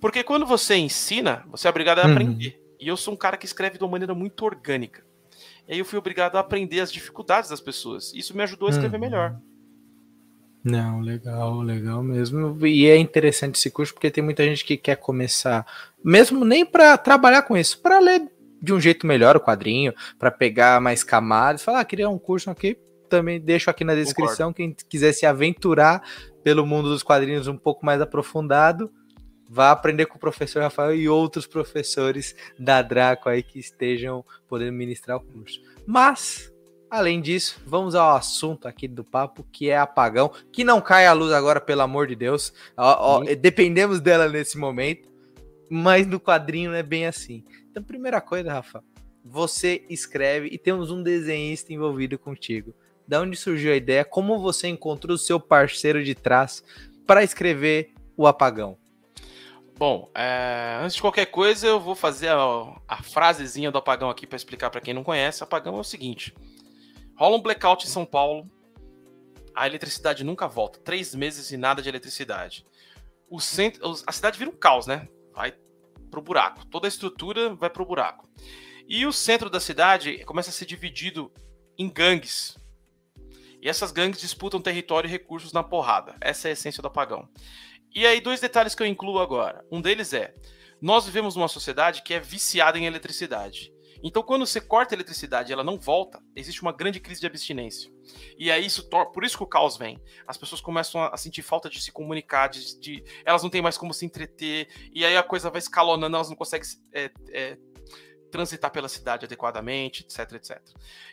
Porque quando você ensina, você é obrigado a uhum. aprender. E eu sou um cara que escreve de uma maneira muito orgânica. E aí eu fui obrigado a aprender as dificuldades das pessoas. Isso me ajudou a escrever uhum. melhor. Não, legal, legal mesmo. E é interessante esse curso porque tem muita gente que quer começar, mesmo nem para trabalhar com isso, para ler de um jeito melhor o quadrinho, para pegar mais camadas, falar, ah, queria um curso aqui, também deixo aqui na descrição. Concordo. Quem quiser se aventurar pelo mundo dos quadrinhos um pouco mais aprofundado, vá aprender com o professor Rafael e outros professores da Draco aí que estejam podendo ministrar o curso. Mas, além disso, vamos ao assunto aqui do papo, que é apagão. Que não cai a luz agora, pelo amor de Deus. Ó, ó, dependemos dela nesse momento, mas no quadrinho não é bem assim. Então, primeira coisa, Rafa, você escreve e temos um desenhista envolvido contigo da onde surgiu a ideia, como você encontrou o seu parceiro de trás para escrever o apagão. Bom, é, antes de qualquer coisa, eu vou fazer a, a frasezinha do apagão aqui para explicar para quem não conhece. Apagão é o seguinte: rola um blackout em São Paulo, a eletricidade nunca volta, três meses e nada de eletricidade. O centro, a cidade vira um caos, né? Vai pro buraco, toda a estrutura vai pro buraco. E o centro da cidade começa a ser dividido em gangues, e essas gangues disputam território e recursos na porrada. Essa é a essência do apagão. E aí, dois detalhes que eu incluo agora. Um deles é: nós vivemos numa sociedade que é viciada em eletricidade. Então, quando você corta a eletricidade e ela não volta, existe uma grande crise de abstinência. E aí, isso por isso que o caos vem. As pessoas começam a sentir falta de se comunicar, de, de elas não têm mais como se entreter, e aí a coisa vai escalonando, elas não conseguem é, é, transitar pela cidade adequadamente, etc, etc.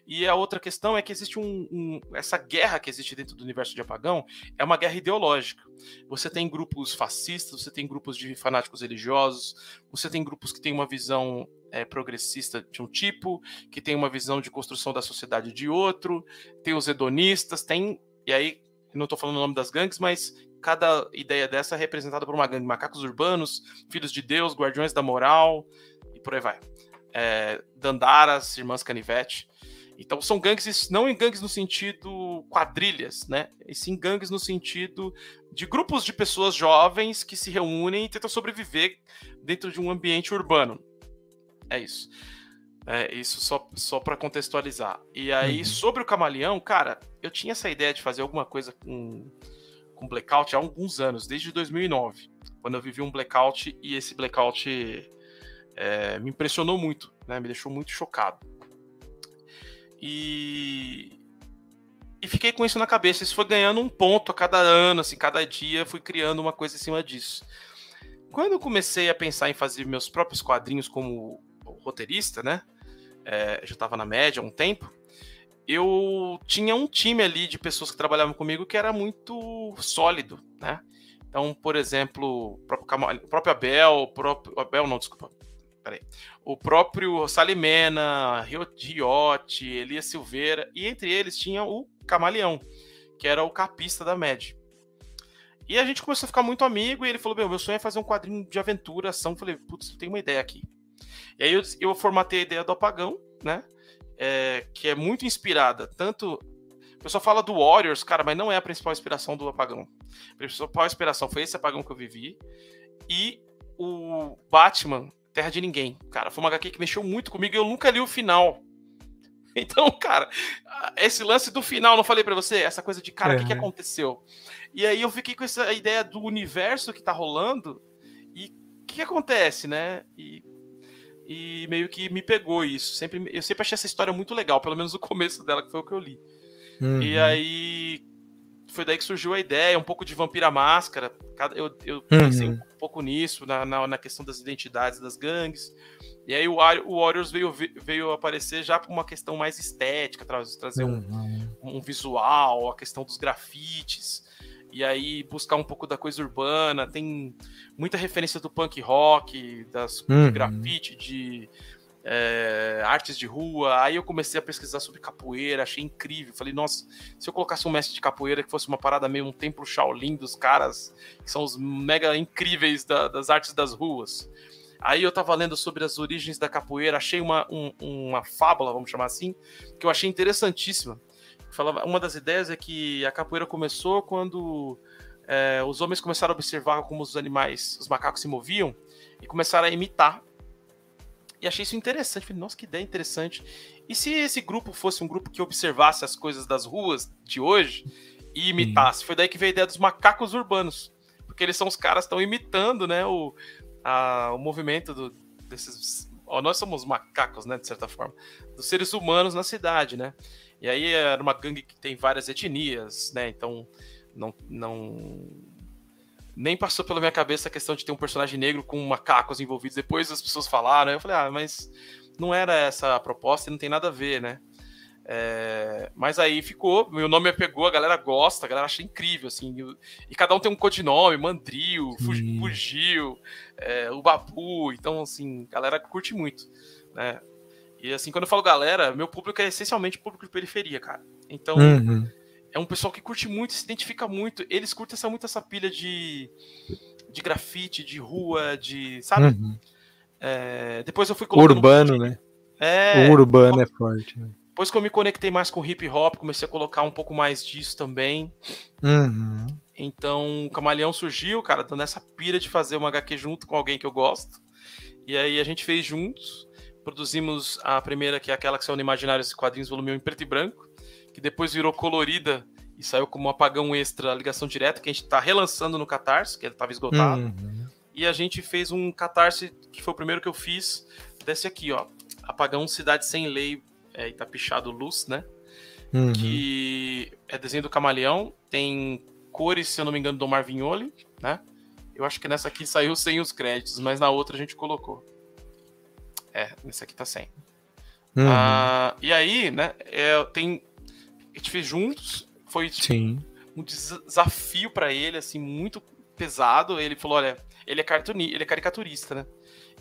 E a outra questão é que existe um, um, essa guerra que existe dentro do universo de apagão é uma guerra ideológica. Você tem grupos fascistas, você tem grupos de fanáticos religiosos, você tem grupos que têm uma visão é, progressista de um tipo, que tem uma visão de construção da sociedade de outro, tem os hedonistas, tem e aí não estou falando o nome das gangues, mas cada ideia dessa é representada por uma gangue, macacos urbanos, filhos de Deus, guardiões da moral e por aí vai. É, Dandaras, Irmãs Canivete. Então são gangues, não em gangues no sentido quadrilhas, né? E sim gangues no sentido de grupos de pessoas jovens que se reúnem e tentam sobreviver dentro de um ambiente urbano. É isso. É isso só, só para contextualizar. E aí, uhum. sobre o camaleão, cara, eu tinha essa ideia de fazer alguma coisa com, com blackout há alguns anos, desde 2009, quando eu vivi um blackout e esse blackout é, me impressionou muito, né? Me deixou muito chocado. E, e fiquei com isso na cabeça. Isso foi ganhando um ponto a cada ano, assim, cada dia fui criando uma coisa em cima disso. Quando eu comecei a pensar em fazer meus próprios quadrinhos como roteirista, né? É, já estava na média há um tempo. Eu tinha um time ali de pessoas que trabalhavam comigo que era muito sólido, né? Então, por exemplo, o próprio, o próprio Abel, o próprio Abel não, desculpa, peraí, o próprio Salimena, Riotti, Elias Silveira, e entre eles tinha o Camaleão, que era o capista da MED. E a gente começou a ficar muito amigo, e ele falou: Meu, meu sonho é fazer um quadrinho de aventura, ação. Eu falei: Putz, tenho uma ideia aqui. E aí eu, eu formatei a ideia do apagão, né? É, que é muito inspirada, tanto. O pessoal fala do Warriors, cara, mas não é a principal inspiração do apagão. A principal inspiração foi esse apagão que eu vivi. E o Batman, Terra de Ninguém. Cara, foi uma HQ que mexeu muito comigo e eu nunca li o final. Então, cara, esse lance do final, não falei para você? Essa coisa de, cara, o que, que aconteceu? E aí eu fiquei com essa ideia do universo que tá rolando e o que, que acontece, né? E e meio que me pegou isso. Sempre, eu sempre achei essa história muito legal, pelo menos o começo dela, que foi o que eu li. Uhum. E aí foi daí que surgiu a ideia, um pouco de Vampira Máscara. Eu, eu pensei uhum. um pouco nisso, na, na, na, questão das identidades das gangues. E aí o, o Warriors veio, veio aparecer já por uma questão mais estética, trazer um, uhum. um visual, a questão dos grafites e aí buscar um pouco da coisa urbana. Tem muita referência do punk rock, das uhum. grafite, de é, artes de rua. Aí eu comecei a pesquisar sobre capoeira, achei incrível. Falei, nossa, se eu colocasse um mestre de capoeira que fosse uma parada meio um templo Shaolin dos caras, que são os mega incríveis da, das artes das ruas. Aí eu tava lendo sobre as origens da capoeira, achei uma, um, uma fábula, vamos chamar assim, que eu achei interessantíssima falava, uma das ideias é que a capoeira começou quando é, os homens começaram a observar como os animais, os macacos se moviam e começaram a imitar. E achei isso interessante. Falei, nossa, que ideia interessante. E se esse grupo fosse um grupo que observasse as coisas das ruas de hoje e imitasse? Foi daí que veio a ideia dos macacos urbanos. Porque eles são os caras que estão imitando né, o, a, o movimento do, desses. Ó, nós somos macacos, né, de certa forma, dos seres humanos na cidade, né? E aí era uma gangue que tem várias etnias, né? Então não, não nem passou pela minha cabeça a questão de ter um personagem negro com macacos envolvidos. Depois as pessoas falaram, eu falei, ah, mas não era essa a proposta e não tem nada a ver, né? É, mas aí ficou, meu nome pegou, a galera gosta, a galera acha incrível, assim. E, e cada um tem um codinome, Mandril, Fugil, é, o Babu, então, assim, a galera curte muito, né? E assim, quando eu falo galera, meu público é essencialmente público de periferia, cara. Então, uhum. É um pessoal que curte muito, se identifica muito. Eles curtem essa, muito essa pilha de, de grafite, de rua, de. Sabe? Uhum. É, depois eu fui Urbano, né? É. O urbano é forte. Né? Depois que eu me conectei mais com hip hop, comecei a colocar um pouco mais disso também. Uhum. Então, o Camaleão surgiu, cara, dando essa pira de fazer uma HQ junto com alguém que eu gosto. E aí a gente fez juntos. Produzimos a primeira, que é aquela que saiu no Imaginários Quadrinhos Volume 1 em preto e branco, que depois virou colorida e saiu como um apagão extra, ligação direta, que a gente está relançando no Catarse, que ele estava esgotado. Uhum. E a gente fez um Catarse, que foi o primeiro que eu fiz, desse aqui, ó. Apagão Cidade Sem Lei, é, Itapichado Luz, né? Uhum. Que é desenho do camaleão, tem cores, se eu não me engano, do Marvignoli, né? Eu acho que nessa aqui saiu sem os créditos, mas na outra a gente colocou. É, nesse aqui tá sem. Uhum. Ah, e aí, né, é, tem. A gente fez juntos, foi Sim. um desafio para ele, assim, muito pesado. Ele falou: olha, ele é, cartuni, ele é caricaturista, né?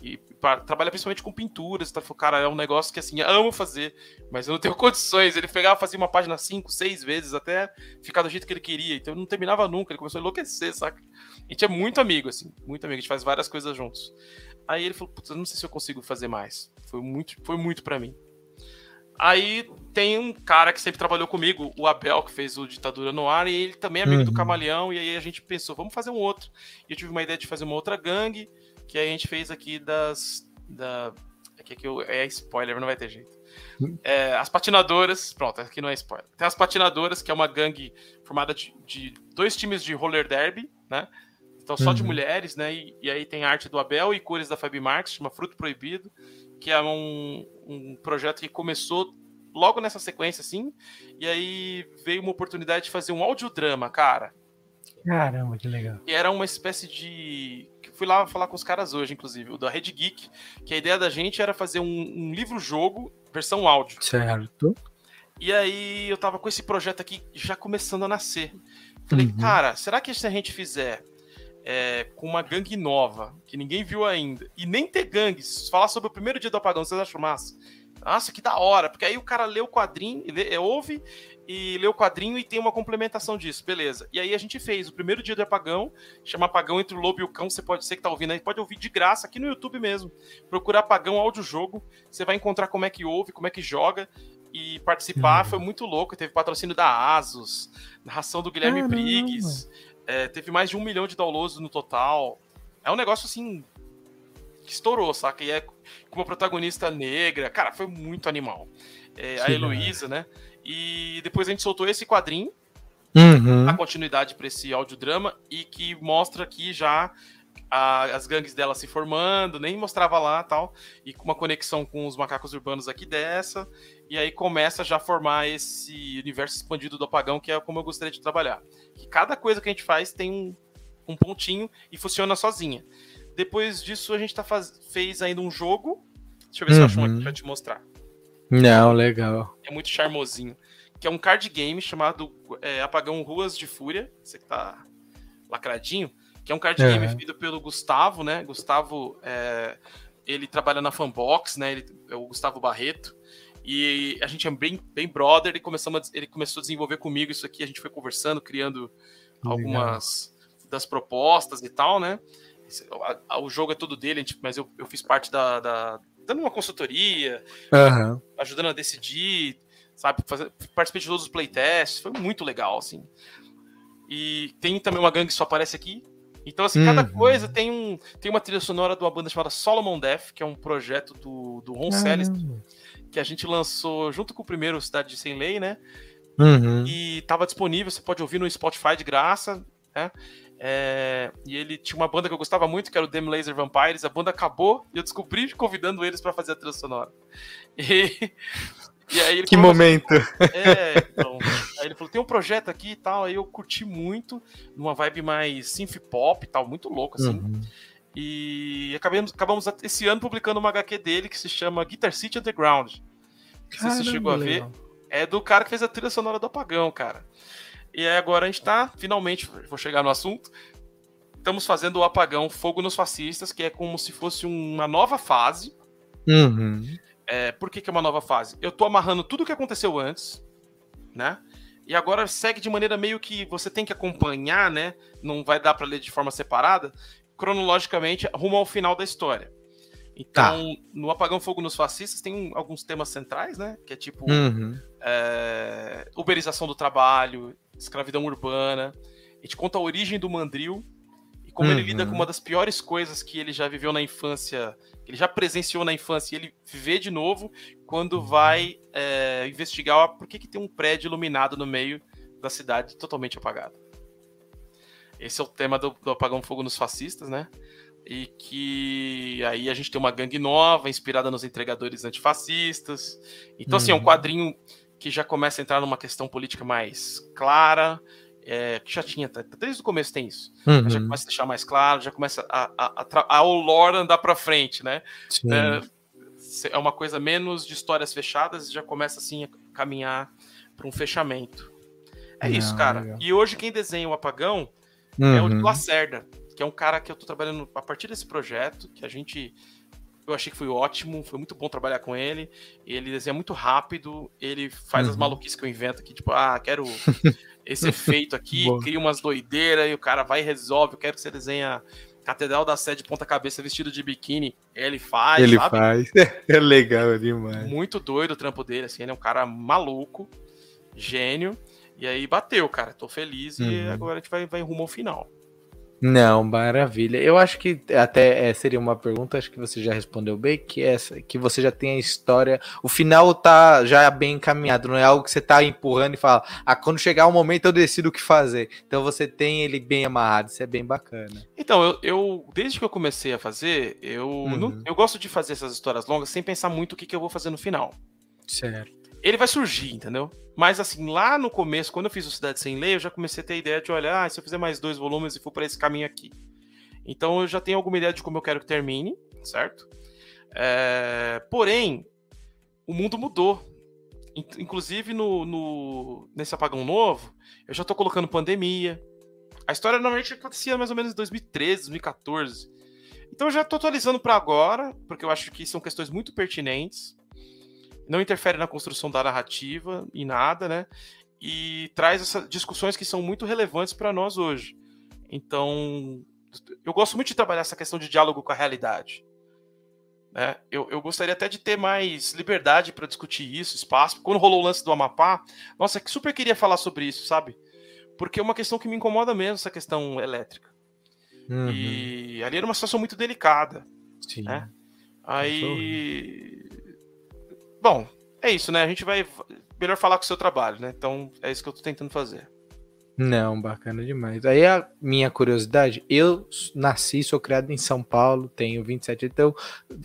E pra, trabalha principalmente com pinturas. Então, falou, cara, é um negócio que assim, amo fazer, mas eu não tenho condições. Ele pegava, fazia uma página cinco, seis vezes até ficar do jeito que ele queria. Então não terminava nunca. Ele começou a enlouquecer, saca? A gente é muito amigo, assim, muito amigo. A gente faz várias coisas juntos. Aí ele falou, putz, eu não sei se eu consigo fazer mais. Foi muito, foi muito para mim. Aí tem um cara que sempre trabalhou comigo, o Abel, que fez o Ditadura no Ar, e ele também é amigo uhum. do Camaleão, e aí a gente pensou, vamos fazer um outro. E eu tive uma ideia de fazer uma outra gangue, que a gente fez aqui das. Da, aqui, aqui é spoiler, não vai ter jeito. Hum. É, as patinadoras, pronto, aqui não é spoiler. Tem as patinadoras, que é uma gangue formada de, de dois times de roller derby, né? Então só uhum. de mulheres, né? E, e, aí tem arte do Abel e cores da Fabi Marques, chama Fruto Proibido, que é um, um projeto que começou logo nessa sequência, assim, e aí veio uma oportunidade de fazer um audiodrama, cara. Caramba, que legal. E era uma espécie de. Fui lá falar com os caras hoje, inclusive, o da Red Geek, que a ideia da gente era fazer um, um livro-jogo, versão áudio. Certo. E aí eu tava com esse projeto aqui já começando a nascer. Falei, uhum. cara, será que se a gente fizer é, com uma gangue nova, que ninguém viu ainda, e nem ter gangues, falar sobre o primeiro dia do apagão, vocês acham massa? Nossa, que da hora, porque aí o cara lê o quadrinho, lê, é, ouve e lê o quadrinho e tem uma complementação disso, beleza. E aí a gente fez o primeiro dia do apagão, chama Apagão entre o Lobo e o Cão, você pode ser que tá ouvindo aí, pode ouvir de graça aqui no YouTube mesmo. Procura Apagão Áudio Jogo, você vai encontrar como é que ouve, como é que joga, e participar uhum. foi muito louco. Teve patrocínio da Asus, narração do Guilherme Caramba. Briggs, é, teve mais de um milhão de downloads no total. É um negócio assim. que estourou, saca? E é com uma protagonista negra. Cara, foi muito animal. É, a Heloísa, né? E depois a gente soltou esse quadrinho. Uhum. A continuidade para esse audiodrama e que mostra aqui já a, as gangues dela se formando, nem mostrava lá tal, e com uma conexão com os macacos urbanos aqui dessa, e aí começa já a formar esse universo expandido do apagão, que é como eu gostaria de trabalhar que cada coisa que a gente faz tem um, um pontinho e funciona sozinha. Depois disso, a gente tá faz... fez ainda um jogo. Deixa eu ver uhum. se eu acho um aqui pra te mostrar. Não, legal. É muito charmosinho. Que é um card game chamado é, Apagão Ruas de Fúria. Esse aqui tá lacradinho. Que é um card game feito pelo Gustavo, né? Gustavo, é, ele trabalha na Fanbox, né? Ele, é o Gustavo Barreto. E a gente é bem, bem brother, e começamos a, ele começou a desenvolver comigo isso aqui, a gente foi conversando, criando Legal. algumas das propostas e tal, né? O jogo é todo dele, mas eu, eu fiz parte da, da dando uma consultoria, uhum. ajudando a decidir, sabe? Fazer, participei de todos os playtests, foi muito legal, assim. E tem também uma gangue que só aparece aqui. Então, assim, uhum. cada coisa tem, um, tem uma trilha sonora de uma banda chamada Solomon Death, que é um projeto do, do Ron Celis, que a gente lançou junto com o primeiro Cidade de Sem Lei, né? Uhum. E estava disponível, você pode ouvir no Spotify de graça, né? É, e ele tinha uma banda que eu gostava muito, que era o Dem Laser Vampires. A banda acabou e eu descobri convidando eles para fazer a trilha sonora. E, e aí que momento! é, então, aí ele falou: tem um projeto aqui e tal. Aí eu curti muito, numa vibe mais synth pop e tal, muito louco assim. Uhum. E acabamos, acabamos esse ano publicando uma HQ dele que se chama Guitar City Underground. Não sei se você chegou a ver. É do cara que fez a trilha sonora do Apagão, cara. E aí agora a gente tá, finalmente, vou chegar no assunto. Estamos fazendo o Apagão Fogo nos Fascistas, que é como se fosse uma nova fase. Uhum. É, por que, que é uma nova fase? Eu tô amarrando tudo o que aconteceu antes, né? E agora segue de maneira meio que você tem que acompanhar, né? Não vai dar para ler de forma separada cronologicamente rumo ao final da história. Então, tá. no Apagão Fogo nos Fascistas tem um, alguns temas centrais, né? Que é tipo uhum. é, uberização do trabalho, escravidão urbana. A gente conta a origem do mandril e como uhum. ele lida com uma das piores coisas que ele já viveu na infância, que ele já presenciou na infância e ele vê de novo quando uhum. vai é, investigar por que, que tem um prédio iluminado no meio da cidade totalmente apagado. Esse é o tema do, do Apagão Fogo nos Fascistas, né? E que aí a gente tem uma gangue nova, inspirada nos entregadores antifascistas. Então, uhum. assim, é um uhum. quadrinho que já começa a entrar numa questão política mais clara, é, que já tinha, desde o começo tem isso. Uhum. Já começa a deixar mais claro, já começa a, a, a, a o lore andar para frente, né? É, é, uma coisa menos de histórias fechadas, já começa assim a caminhar para um fechamento. É isso, cara. Legal. E hoje quem desenha o apagão uhum. é o Lacerda, que é um cara que eu tô trabalhando a partir desse projeto, que a gente. Eu achei que foi ótimo, foi muito bom trabalhar com ele. Ele desenha muito rápido, ele faz uhum. as maluquices que eu invento aqui, tipo, ah, quero esse efeito aqui, cria umas doideiras e o cara vai e resolve. Eu quero que você desenha Catedral da Sé de ponta cabeça vestido de biquíni, ele faz, Ele sabe? faz. É legal demais. Muito doido o trampo dele, assim, ele é um cara maluco, gênio. E aí bateu, cara. Tô feliz uhum. e agora a gente vai, vai rumo ao final. Não, maravilha. Eu acho que até é, seria uma pergunta, acho que você já respondeu bem, que é essa, que você já tem a história, o final tá já bem encaminhado, não é algo que você tá empurrando e fala, ah, quando chegar o momento eu decido o que fazer. Então você tem ele bem amarrado, isso é bem bacana. Então, eu, eu desde que eu comecei a fazer, eu, uhum. não, eu gosto de fazer essas histórias longas sem pensar muito o que, que eu vou fazer no final. Certo. Ele vai surgir, entendeu? Mas assim, lá no começo, quando eu fiz o Cidade Sem Lei, eu já comecei a ter a ideia de olhar, ah, se eu fizer mais dois volumes e for para esse caminho aqui. Então eu já tenho alguma ideia de como eu quero que termine, certo? É... Porém, o mundo mudou. Inclusive no, no, nesse apagão novo, eu já tô colocando pandemia. A história normalmente acontecia mais ou menos em 2013, 2014. Então eu já tô atualizando para agora, porque eu acho que são questões muito pertinentes não interfere na construção da narrativa e nada, né? E traz essas discussões que são muito relevantes para nós hoje. Então, eu gosto muito de trabalhar essa questão de diálogo com a realidade. Né? Eu, eu gostaria até de ter mais liberdade para discutir isso, espaço. Quando rolou o lance do Amapá, nossa, que super queria falar sobre isso, sabe? Porque é uma questão que me incomoda mesmo, essa questão elétrica. Uhum. E ali era uma situação muito delicada. Sim. Né? Aí Bom, é isso, né? A gente vai. Melhor falar com o seu trabalho, né? Então é isso que eu tô tentando fazer. Não, bacana demais. Aí a minha curiosidade, eu nasci, sou criado em São Paulo, tenho 27, então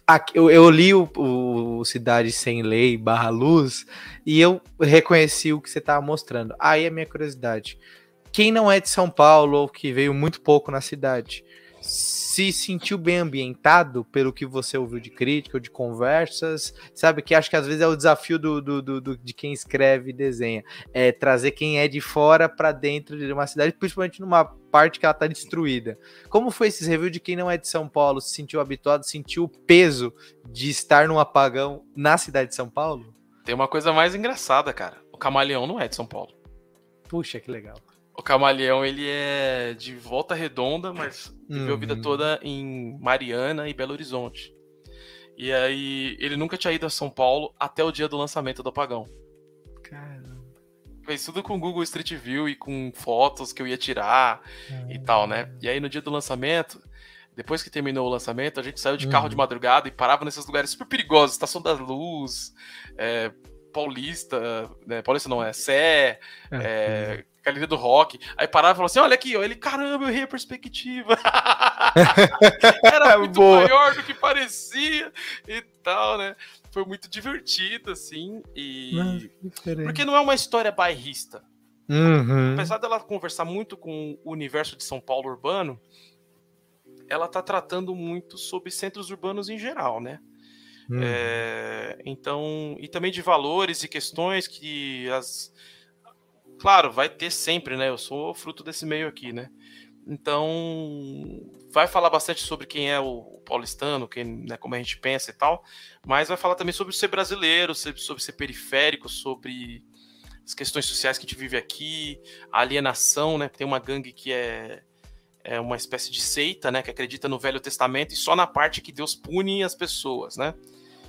aqui, eu, eu, li o, o, Cidade Sem Lei barra Luz e eu reconheci o que você estava mostrando. Aí a minha curiosidade, quem não é de São Paulo ou que veio muito pouco na cidade, se sentiu bem ambientado pelo que você ouviu de crítica ou de conversas, sabe? Que acho que às vezes é o desafio do, do, do, do de quem escreve e desenha, é trazer quem é de fora para dentro de uma cidade, principalmente numa parte que ela tá destruída. Como foi esse review de quem não é de São Paulo? Se sentiu habituado, sentiu o peso de estar num apagão na cidade de São Paulo? Tem uma coisa mais engraçada, cara. O Camaleão não é de São Paulo. Puxa, que legal. O Camaleão, ele é de volta redonda, mas viveu uhum. a vida uhum. toda em Mariana e Belo Horizonte. E aí, ele nunca tinha ido a São Paulo até o dia do lançamento do Apagão. Caramba. Fez tudo com Google Street View e com fotos que eu ia tirar e tal, né? E aí, no dia do lançamento, depois que terminou o lançamento, a gente saiu de carro uhum. de madrugada e parava nesses lugares super perigosos, Estação da Luz, é, Paulista, né? Paulista não é, Sé, é, é, Galeria do Rock. Aí parava e falava assim: olha aqui, ó, ele, caramba, eu errei a perspectiva. Era muito Boa. maior do que parecia e tal, né? Foi muito divertido, assim. E. Porque não é uma história bairrista. Uhum. Apesar dela conversar muito com o universo de São Paulo urbano, ela tá tratando muito sobre centros urbanos em geral, né? Uhum. É, então, e também de valores e questões que as, Claro, vai ter sempre, né? Eu sou fruto desse meio aqui, né? Então, vai falar bastante sobre quem é o paulistano, quem, né, como a gente pensa e tal, mas vai falar também sobre ser brasileiro, sobre ser periférico, sobre as questões sociais que a gente vive aqui, a alienação, né? Tem uma gangue que é, é uma espécie de seita, né? Que acredita no Velho Testamento e só na parte que Deus pune as pessoas, né?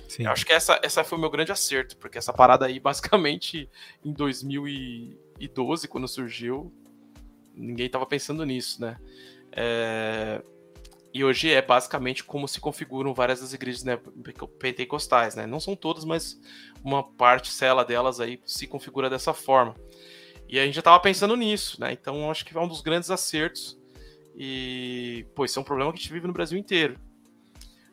Sim. Eu acho que essa, essa foi o meu grande acerto, porque essa parada aí, basicamente, em 2000 e 2012, quando surgiu, ninguém estava pensando nisso, né? É... E hoje é basicamente como se configuram várias das igrejas né, pentecostais, né? Não são todas, mas uma parte cela delas aí se configura dessa forma. E a gente já estava pensando nisso, né? Então acho que é um dos grandes acertos. E, pô, isso é um problema que a gente vive no Brasil inteiro.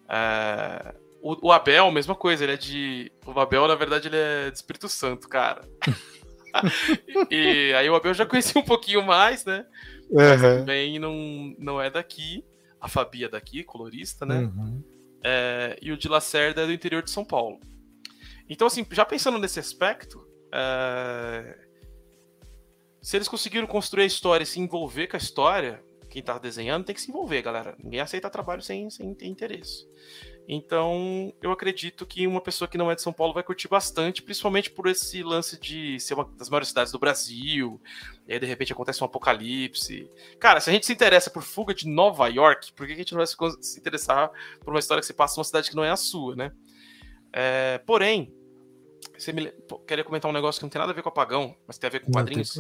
É... O, o, Abel, mesma coisa, ele é de. O Abel, na verdade, ele é de Espírito Santo, cara. e aí o Abel já conhecia um pouquinho mais, né? Mas também não, não é daqui. A Fabi é daqui, colorista, né? Uhum. É, e o de Lacerda é do interior de São Paulo. Então, assim, já pensando nesse aspecto, é... se eles conseguiram construir a história e se envolver com a história, quem tá desenhando tem que se envolver, galera. Ninguém aceita trabalho sem, sem ter interesse. Então, eu acredito que uma pessoa que não é de São Paulo vai curtir bastante, principalmente por esse lance de ser uma das maiores cidades do Brasil, e aí de repente acontece um apocalipse. Cara, se a gente se interessa por fuga de Nova York, por que a gente não vai se interessar por uma história que se passa numa cidade que não é a sua, né? É, porém, você me... queria comentar um negócio que não tem nada a ver com apagão, mas tem a ver com quadrinhos.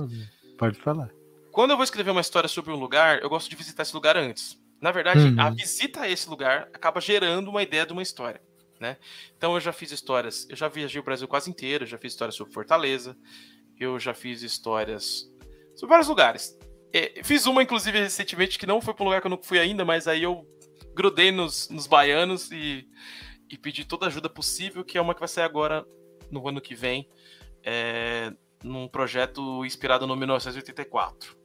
Pode falar. Quando eu vou escrever uma história sobre um lugar, eu gosto de visitar esse lugar antes. Na verdade, uhum. a visita a esse lugar acaba gerando uma ideia de uma história. Né? Então eu já fiz histórias, eu já viajei o Brasil quase inteiro, já fiz histórias sobre Fortaleza, eu já fiz histórias sobre vários lugares. É, fiz uma, inclusive, recentemente, que não foi para um lugar que eu não fui ainda, mas aí eu grudei nos, nos baianos e, e pedi toda a ajuda possível, que é uma que vai sair agora, no ano que vem, é, num projeto inspirado no 1984.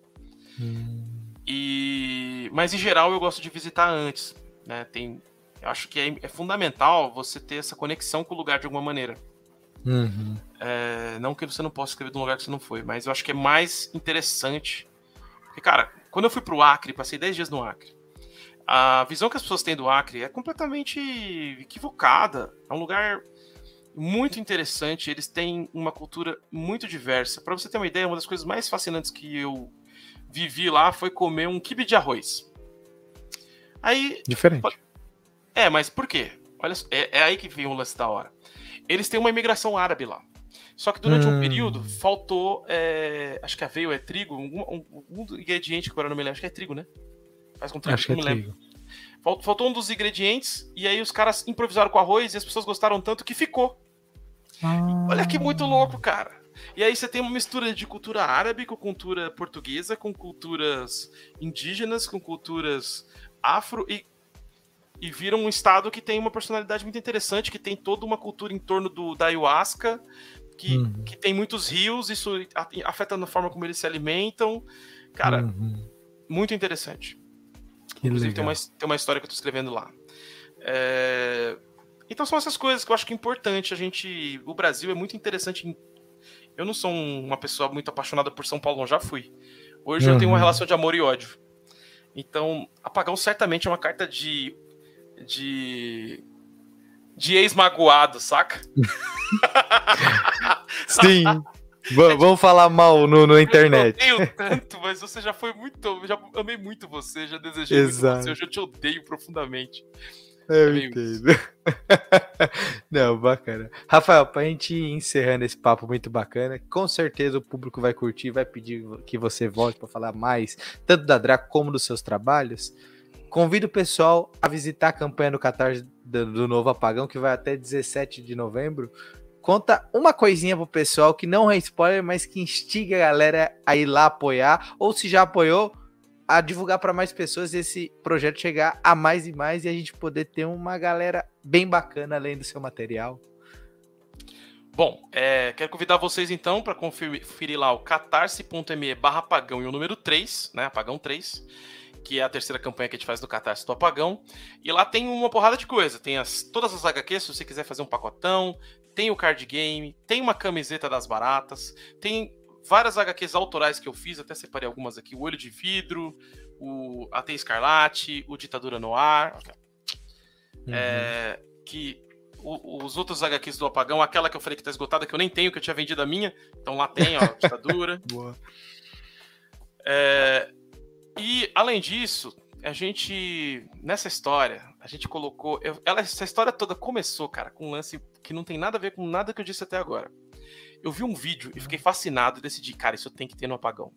Hum. E, mas em geral eu gosto de visitar antes, né? Tem, eu acho que é, é fundamental você ter essa conexão com o lugar de alguma maneira. Uhum. É, não que você não possa escrever de um lugar que você não foi, mas eu acho que é mais interessante. Porque, cara, quando eu fui pro Acre, passei 10 dias no Acre. A visão que as pessoas têm do Acre é completamente equivocada. É um lugar muito interessante. Eles têm uma cultura muito diversa. Para você ter uma ideia, uma das coisas mais fascinantes que eu vivi lá foi comer um kibe de arroz. Aí. Diferente. É, mas por quê? Olha, é, é aí que vem o lance da hora. Eles têm uma imigração árabe lá. Só que durante hum. um período faltou. É, acho que aveio é trigo, um, um, um, ingrediente que agora não me lembro. Acho que é trigo, né? Faz com trigo, acho não que é me lembro. Faltou um dos ingredientes, e aí os caras improvisaram com arroz e as pessoas gostaram tanto que ficou. Ah. Olha que muito louco, cara. E aí você tem uma mistura de cultura árabe com cultura portuguesa, com culturas indígenas, com culturas afro e e vira um estado que tem uma personalidade muito interessante, que tem toda uma cultura em torno do, da ayahuasca, que, uhum. que tem muitos rios, isso afeta na forma como eles se alimentam. Cara, uhum. muito interessante. Que Inclusive, tem uma, tem uma história que eu tô escrevendo lá. É... Então são essas coisas que eu acho que é importante. A gente. O Brasil é muito interessante em eu não sou uma pessoa muito apaixonada por São Paulo, já fui. Hoje uhum. eu tenho uma uhum. relação de amor e ódio. Então, apagão certamente é uma carta de. de. de ex-magoado, saca? Sim. Vamos falar mal no, no internet. Eu odeio tanto, mas você já foi muito. Eu já amei muito você, já desejei Exato. muito você, eu já te odeio profundamente. Eu é entendo. Não, bacana. Rafael, pra gente ir encerrando esse papo muito bacana, com certeza o público vai curtir, vai pedir que você volte para falar mais, tanto da Draco como dos seus trabalhos. Convido o pessoal a visitar a campanha no Catarse do, do Novo Apagão, que vai até 17 de novembro. Conta uma coisinha pro pessoal que não é spoiler, mas que instiga a galera a ir lá apoiar, ou se já apoiou, a divulgar para mais pessoas esse projeto chegar a mais e mais e a gente poder ter uma galera bem bacana além do seu material. Bom, é, quero convidar vocês então para conferir lá o catarse.me barra apagão e o número 3, né? Apagão 3, que é a terceira campanha que a gente faz do Catarse do Apagão. E lá tem uma porrada de coisa. Tem as, todas as HQs, se você quiser fazer um pacotão, tem o card game, tem uma camiseta das baratas, tem várias HQs autorais que eu fiz, até separei algumas aqui: O Olho de Vidro, o Até Escarlate, o Ditadura no Ar. Uhum. É, que o, os outros HQs do Apagão, aquela que eu falei que tá esgotada, que eu nem tenho, que eu tinha vendido a minha. Então lá tem, ó, Ditadura. Boa. É, e além disso, a gente, nessa história, a gente colocou. Eu, ela, essa história toda começou, cara, com um lance que não tem nada a ver com nada que eu disse até agora. Eu vi um vídeo e fiquei fascinado e decidi, cara, isso tem que ter no apagão.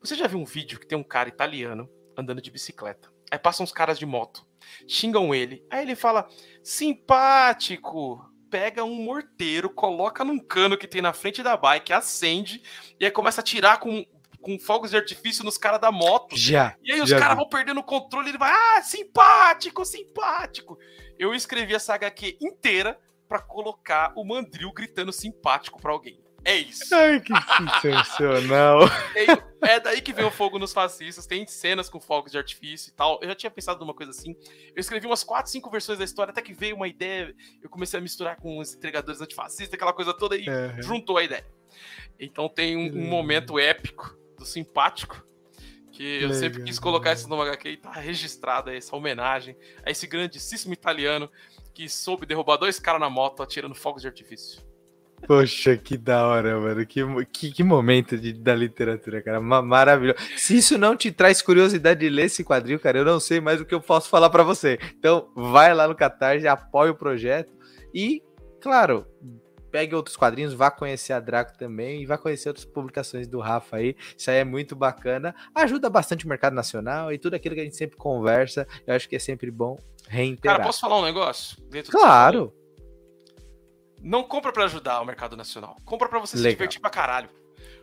Você já viu um vídeo que tem um cara italiano andando de bicicleta? Aí passam uns caras de moto, xingam ele. Aí ele fala: simpático, pega um morteiro, coloca num cano que tem na frente da bike, acende e aí começa a tirar com, com fogos de artifício nos caras da moto. Já. E aí os caras vão perdendo o controle e ele vai: ah, simpático, simpático. Eu escrevi essa HQ inteira para colocar o mandril gritando simpático para alguém. É isso. Ai, que sensacional. É, é, daí que vem o fogo nos fascistas. Tem cenas com fogos de artifício e tal. Eu já tinha pensado numa coisa assim. Eu escrevi umas 4, 5 versões da história, até que veio uma ideia. Eu comecei a misturar com os entregadores antifascistas, aquela coisa toda, e uhum. juntou a ideia. Então tem um, um momento épico do simpático Que eu Legal. sempre quis colocar isso no HQ e tá registrada essa homenagem a esse grandíssimo italiano que soube derrubar dois caras na moto atirando fogos de artifício. Poxa, que da hora, mano. Que, que, que momento de, da literatura, cara. Ma maravilhoso. Se isso não te traz curiosidade de ler esse quadril, cara, eu não sei mais o que eu posso falar para você. Então, vai lá no Catarse, apoia o projeto e, claro, pegue outros quadrinhos, vá conhecer a Draco também e vá conhecer outras publicações do Rafa aí. Isso aí é muito bacana. Ajuda bastante o mercado nacional e tudo aquilo que a gente sempre conversa. Eu acho que é sempre bom reiterar. Cara, posso falar um negócio? claro. Não compra para ajudar o mercado nacional. Compra para você Legal. se divertir pra caralho.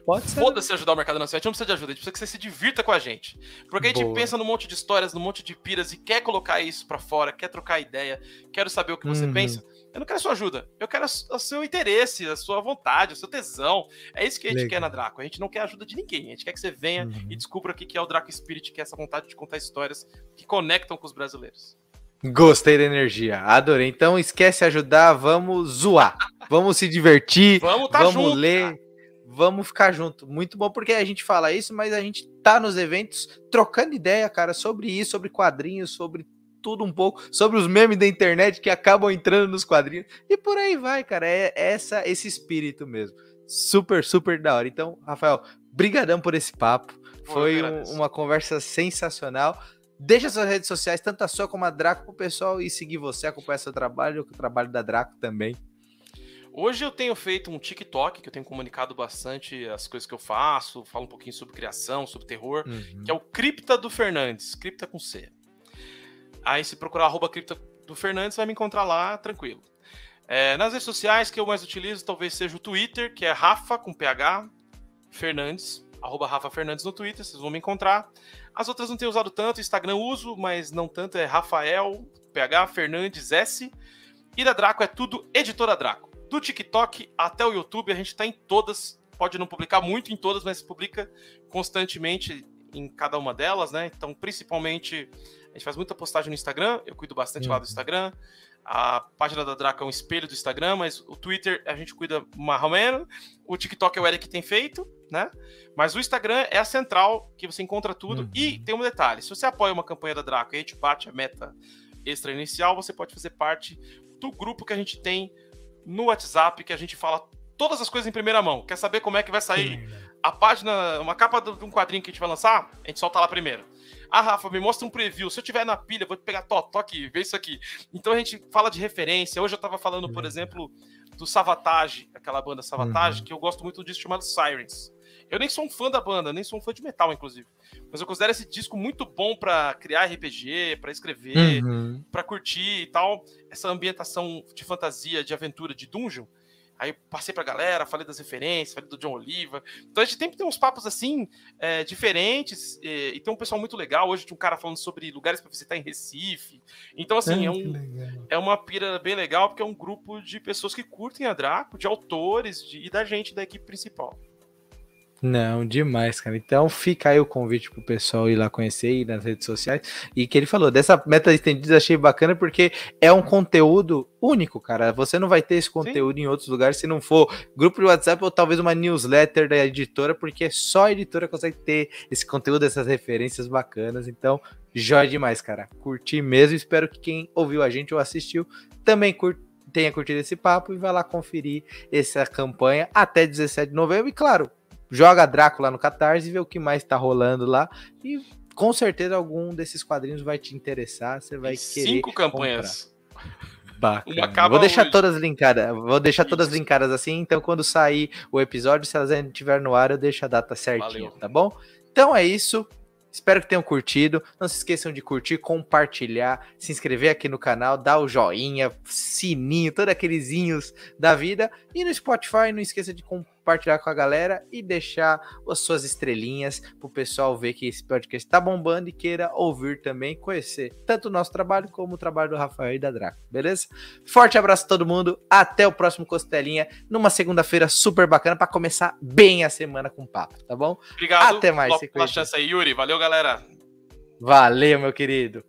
Pode ser. Foda-se ajudar o mercado nacional. A gente não precisa de ajuda, a gente precisa que você se divirta com a gente. Porque a gente Boa. pensa num monte de histórias, num monte de piras e quer colocar isso para fora, quer trocar ideia, quero saber o que você uhum. pensa. Eu não quero a sua ajuda, eu quero o seu interesse, a sua vontade, o seu tesão. É isso que a gente Legal. quer na Draco. A gente não quer ajuda de ninguém. A gente quer que você venha uhum. e descubra o que é o Draco Spirit, que é essa vontade de contar histórias que conectam com os brasileiros. Gostei da energia, adorei. Então esquece ajudar, vamos zoar, vamos se divertir, vamos, tá vamos junto, ler, cara. vamos ficar junto. Muito bom porque a gente fala isso, mas a gente tá nos eventos trocando ideia, cara, sobre isso, sobre quadrinhos, sobre tudo um pouco, sobre os memes da internet que acabam entrando nos quadrinhos e por aí vai, cara. É essa esse espírito mesmo. Super, super da hora. Então, Rafael, brigadão por esse papo. Foi um, uma conversa sensacional. Deixa suas redes sociais, tanto a sua como a Draco, pro pessoal e seguir você, acompanhar seu trabalho, o trabalho da Draco também. Hoje eu tenho feito um TikTok, que eu tenho comunicado bastante as coisas que eu faço, falo um pouquinho sobre criação, sobre terror, uhum. que é o Cripta do Fernandes, Cripta com C. Aí se procurar arroba Cripta do Fernandes, vai me encontrar lá, tranquilo. É, nas redes sociais que eu mais utilizo, talvez seja o Twitter, que é Rafa com PH Fernandes, arroba Rafa Fernandes no Twitter, vocês vão me encontrar. As outras não tenho usado tanto, Instagram uso, mas não tanto, é Rafael, PH, Fernandes, S. E da Draco é tudo Editora Draco. Do TikTok até o YouTube, a gente tá em todas. Pode não publicar muito em todas, mas publica constantemente em cada uma delas, né? Então, principalmente, a gente faz muita postagem no Instagram, eu cuido bastante uhum. lá do uhum. Instagram. A página da Draco é um espelho do Instagram, mas o Twitter a gente cuida mais ou menos. O TikTok é o Eric que tem feito, né? Mas o Instagram é a central que você encontra tudo. Uhum. E tem um detalhe: se você apoia uma campanha da Draco e a gente bate a meta extra inicial, você pode fazer parte do grupo que a gente tem no WhatsApp, que a gente fala todas as coisas em primeira mão. Quer saber como é que vai sair a página, uma capa de um quadrinho que a gente vai lançar? A gente solta lá primeiro. Ah, Rafa, me mostra um preview. Se eu tiver na pilha, vou pegar, to, to aqui, vê isso aqui. Então a gente fala de referência. Hoje eu tava falando, por exemplo, do Savatage, aquela banda Savatage, uhum. que eu gosto muito disso chamado Sirens. Eu nem sou um fã da banda, nem sou um fã de metal, inclusive. Mas eu considero esse disco muito bom para criar RPG, para escrever, uhum. para curtir e tal. Essa ambientação de fantasia, de aventura, de dungeon. Aí passei pra galera, falei das referências, falei do John Oliva. Então a gente tem que ter uns papos assim, é, diferentes, e, e, tem um pessoal muito legal. Hoje tinha um cara falando sobre lugares para visitar em Recife. Então, assim, é, um, é, uma pira bem legal, porque é um grupo de pessoas que curtem a Draco, de autores de, e da gente da equipe principal. Não, demais, cara. Então fica aí o convite pro pessoal ir lá conhecer ir nas redes sociais. E que ele falou, dessa meta estendida achei bacana porque é um conteúdo único, cara. Você não vai ter esse conteúdo Sim. em outros lugares se não for grupo de WhatsApp ou talvez uma newsletter da editora, porque só a editora consegue ter esse conteúdo, essas referências bacanas. Então, jóia demais, cara. Curti mesmo. Espero que quem ouviu a gente ou assistiu também curte tenha curtido esse papo e vai lá conferir essa campanha até 17 de novembro. E claro, joga Drácula no Catarse e vê o que mais tá rolando lá. E com certeza algum desses quadrinhos vai te interessar. Você vai Tem querer. Cinco campanhas. Bacana. Vou deixar hoje. todas linkadas. Vou deixar Isso. todas linkadas assim. Então, quando sair o episódio, se elas ainda estiver no ar, eu deixo a data certinha, tá bom? Então é isso. Espero que tenham curtido. Não se esqueçam de curtir, compartilhar, se inscrever aqui no canal, dar o joinha, sininho, todos aqueles da vida. E no Spotify, não esqueça de compartilhar compartilhar com a galera e deixar as suas estrelinhas pro pessoal ver que esse podcast tá bombando e queira ouvir também, conhecer tanto o nosso trabalho como o trabalho do Rafael e da Draco, beleza? Forte abraço a todo mundo, até o próximo Costelinha, numa segunda-feira super bacana para começar bem a semana com papo, tá bom? Obrigado até mais. Pela chance aí, Yuri. Valeu, galera. Valeu, meu querido.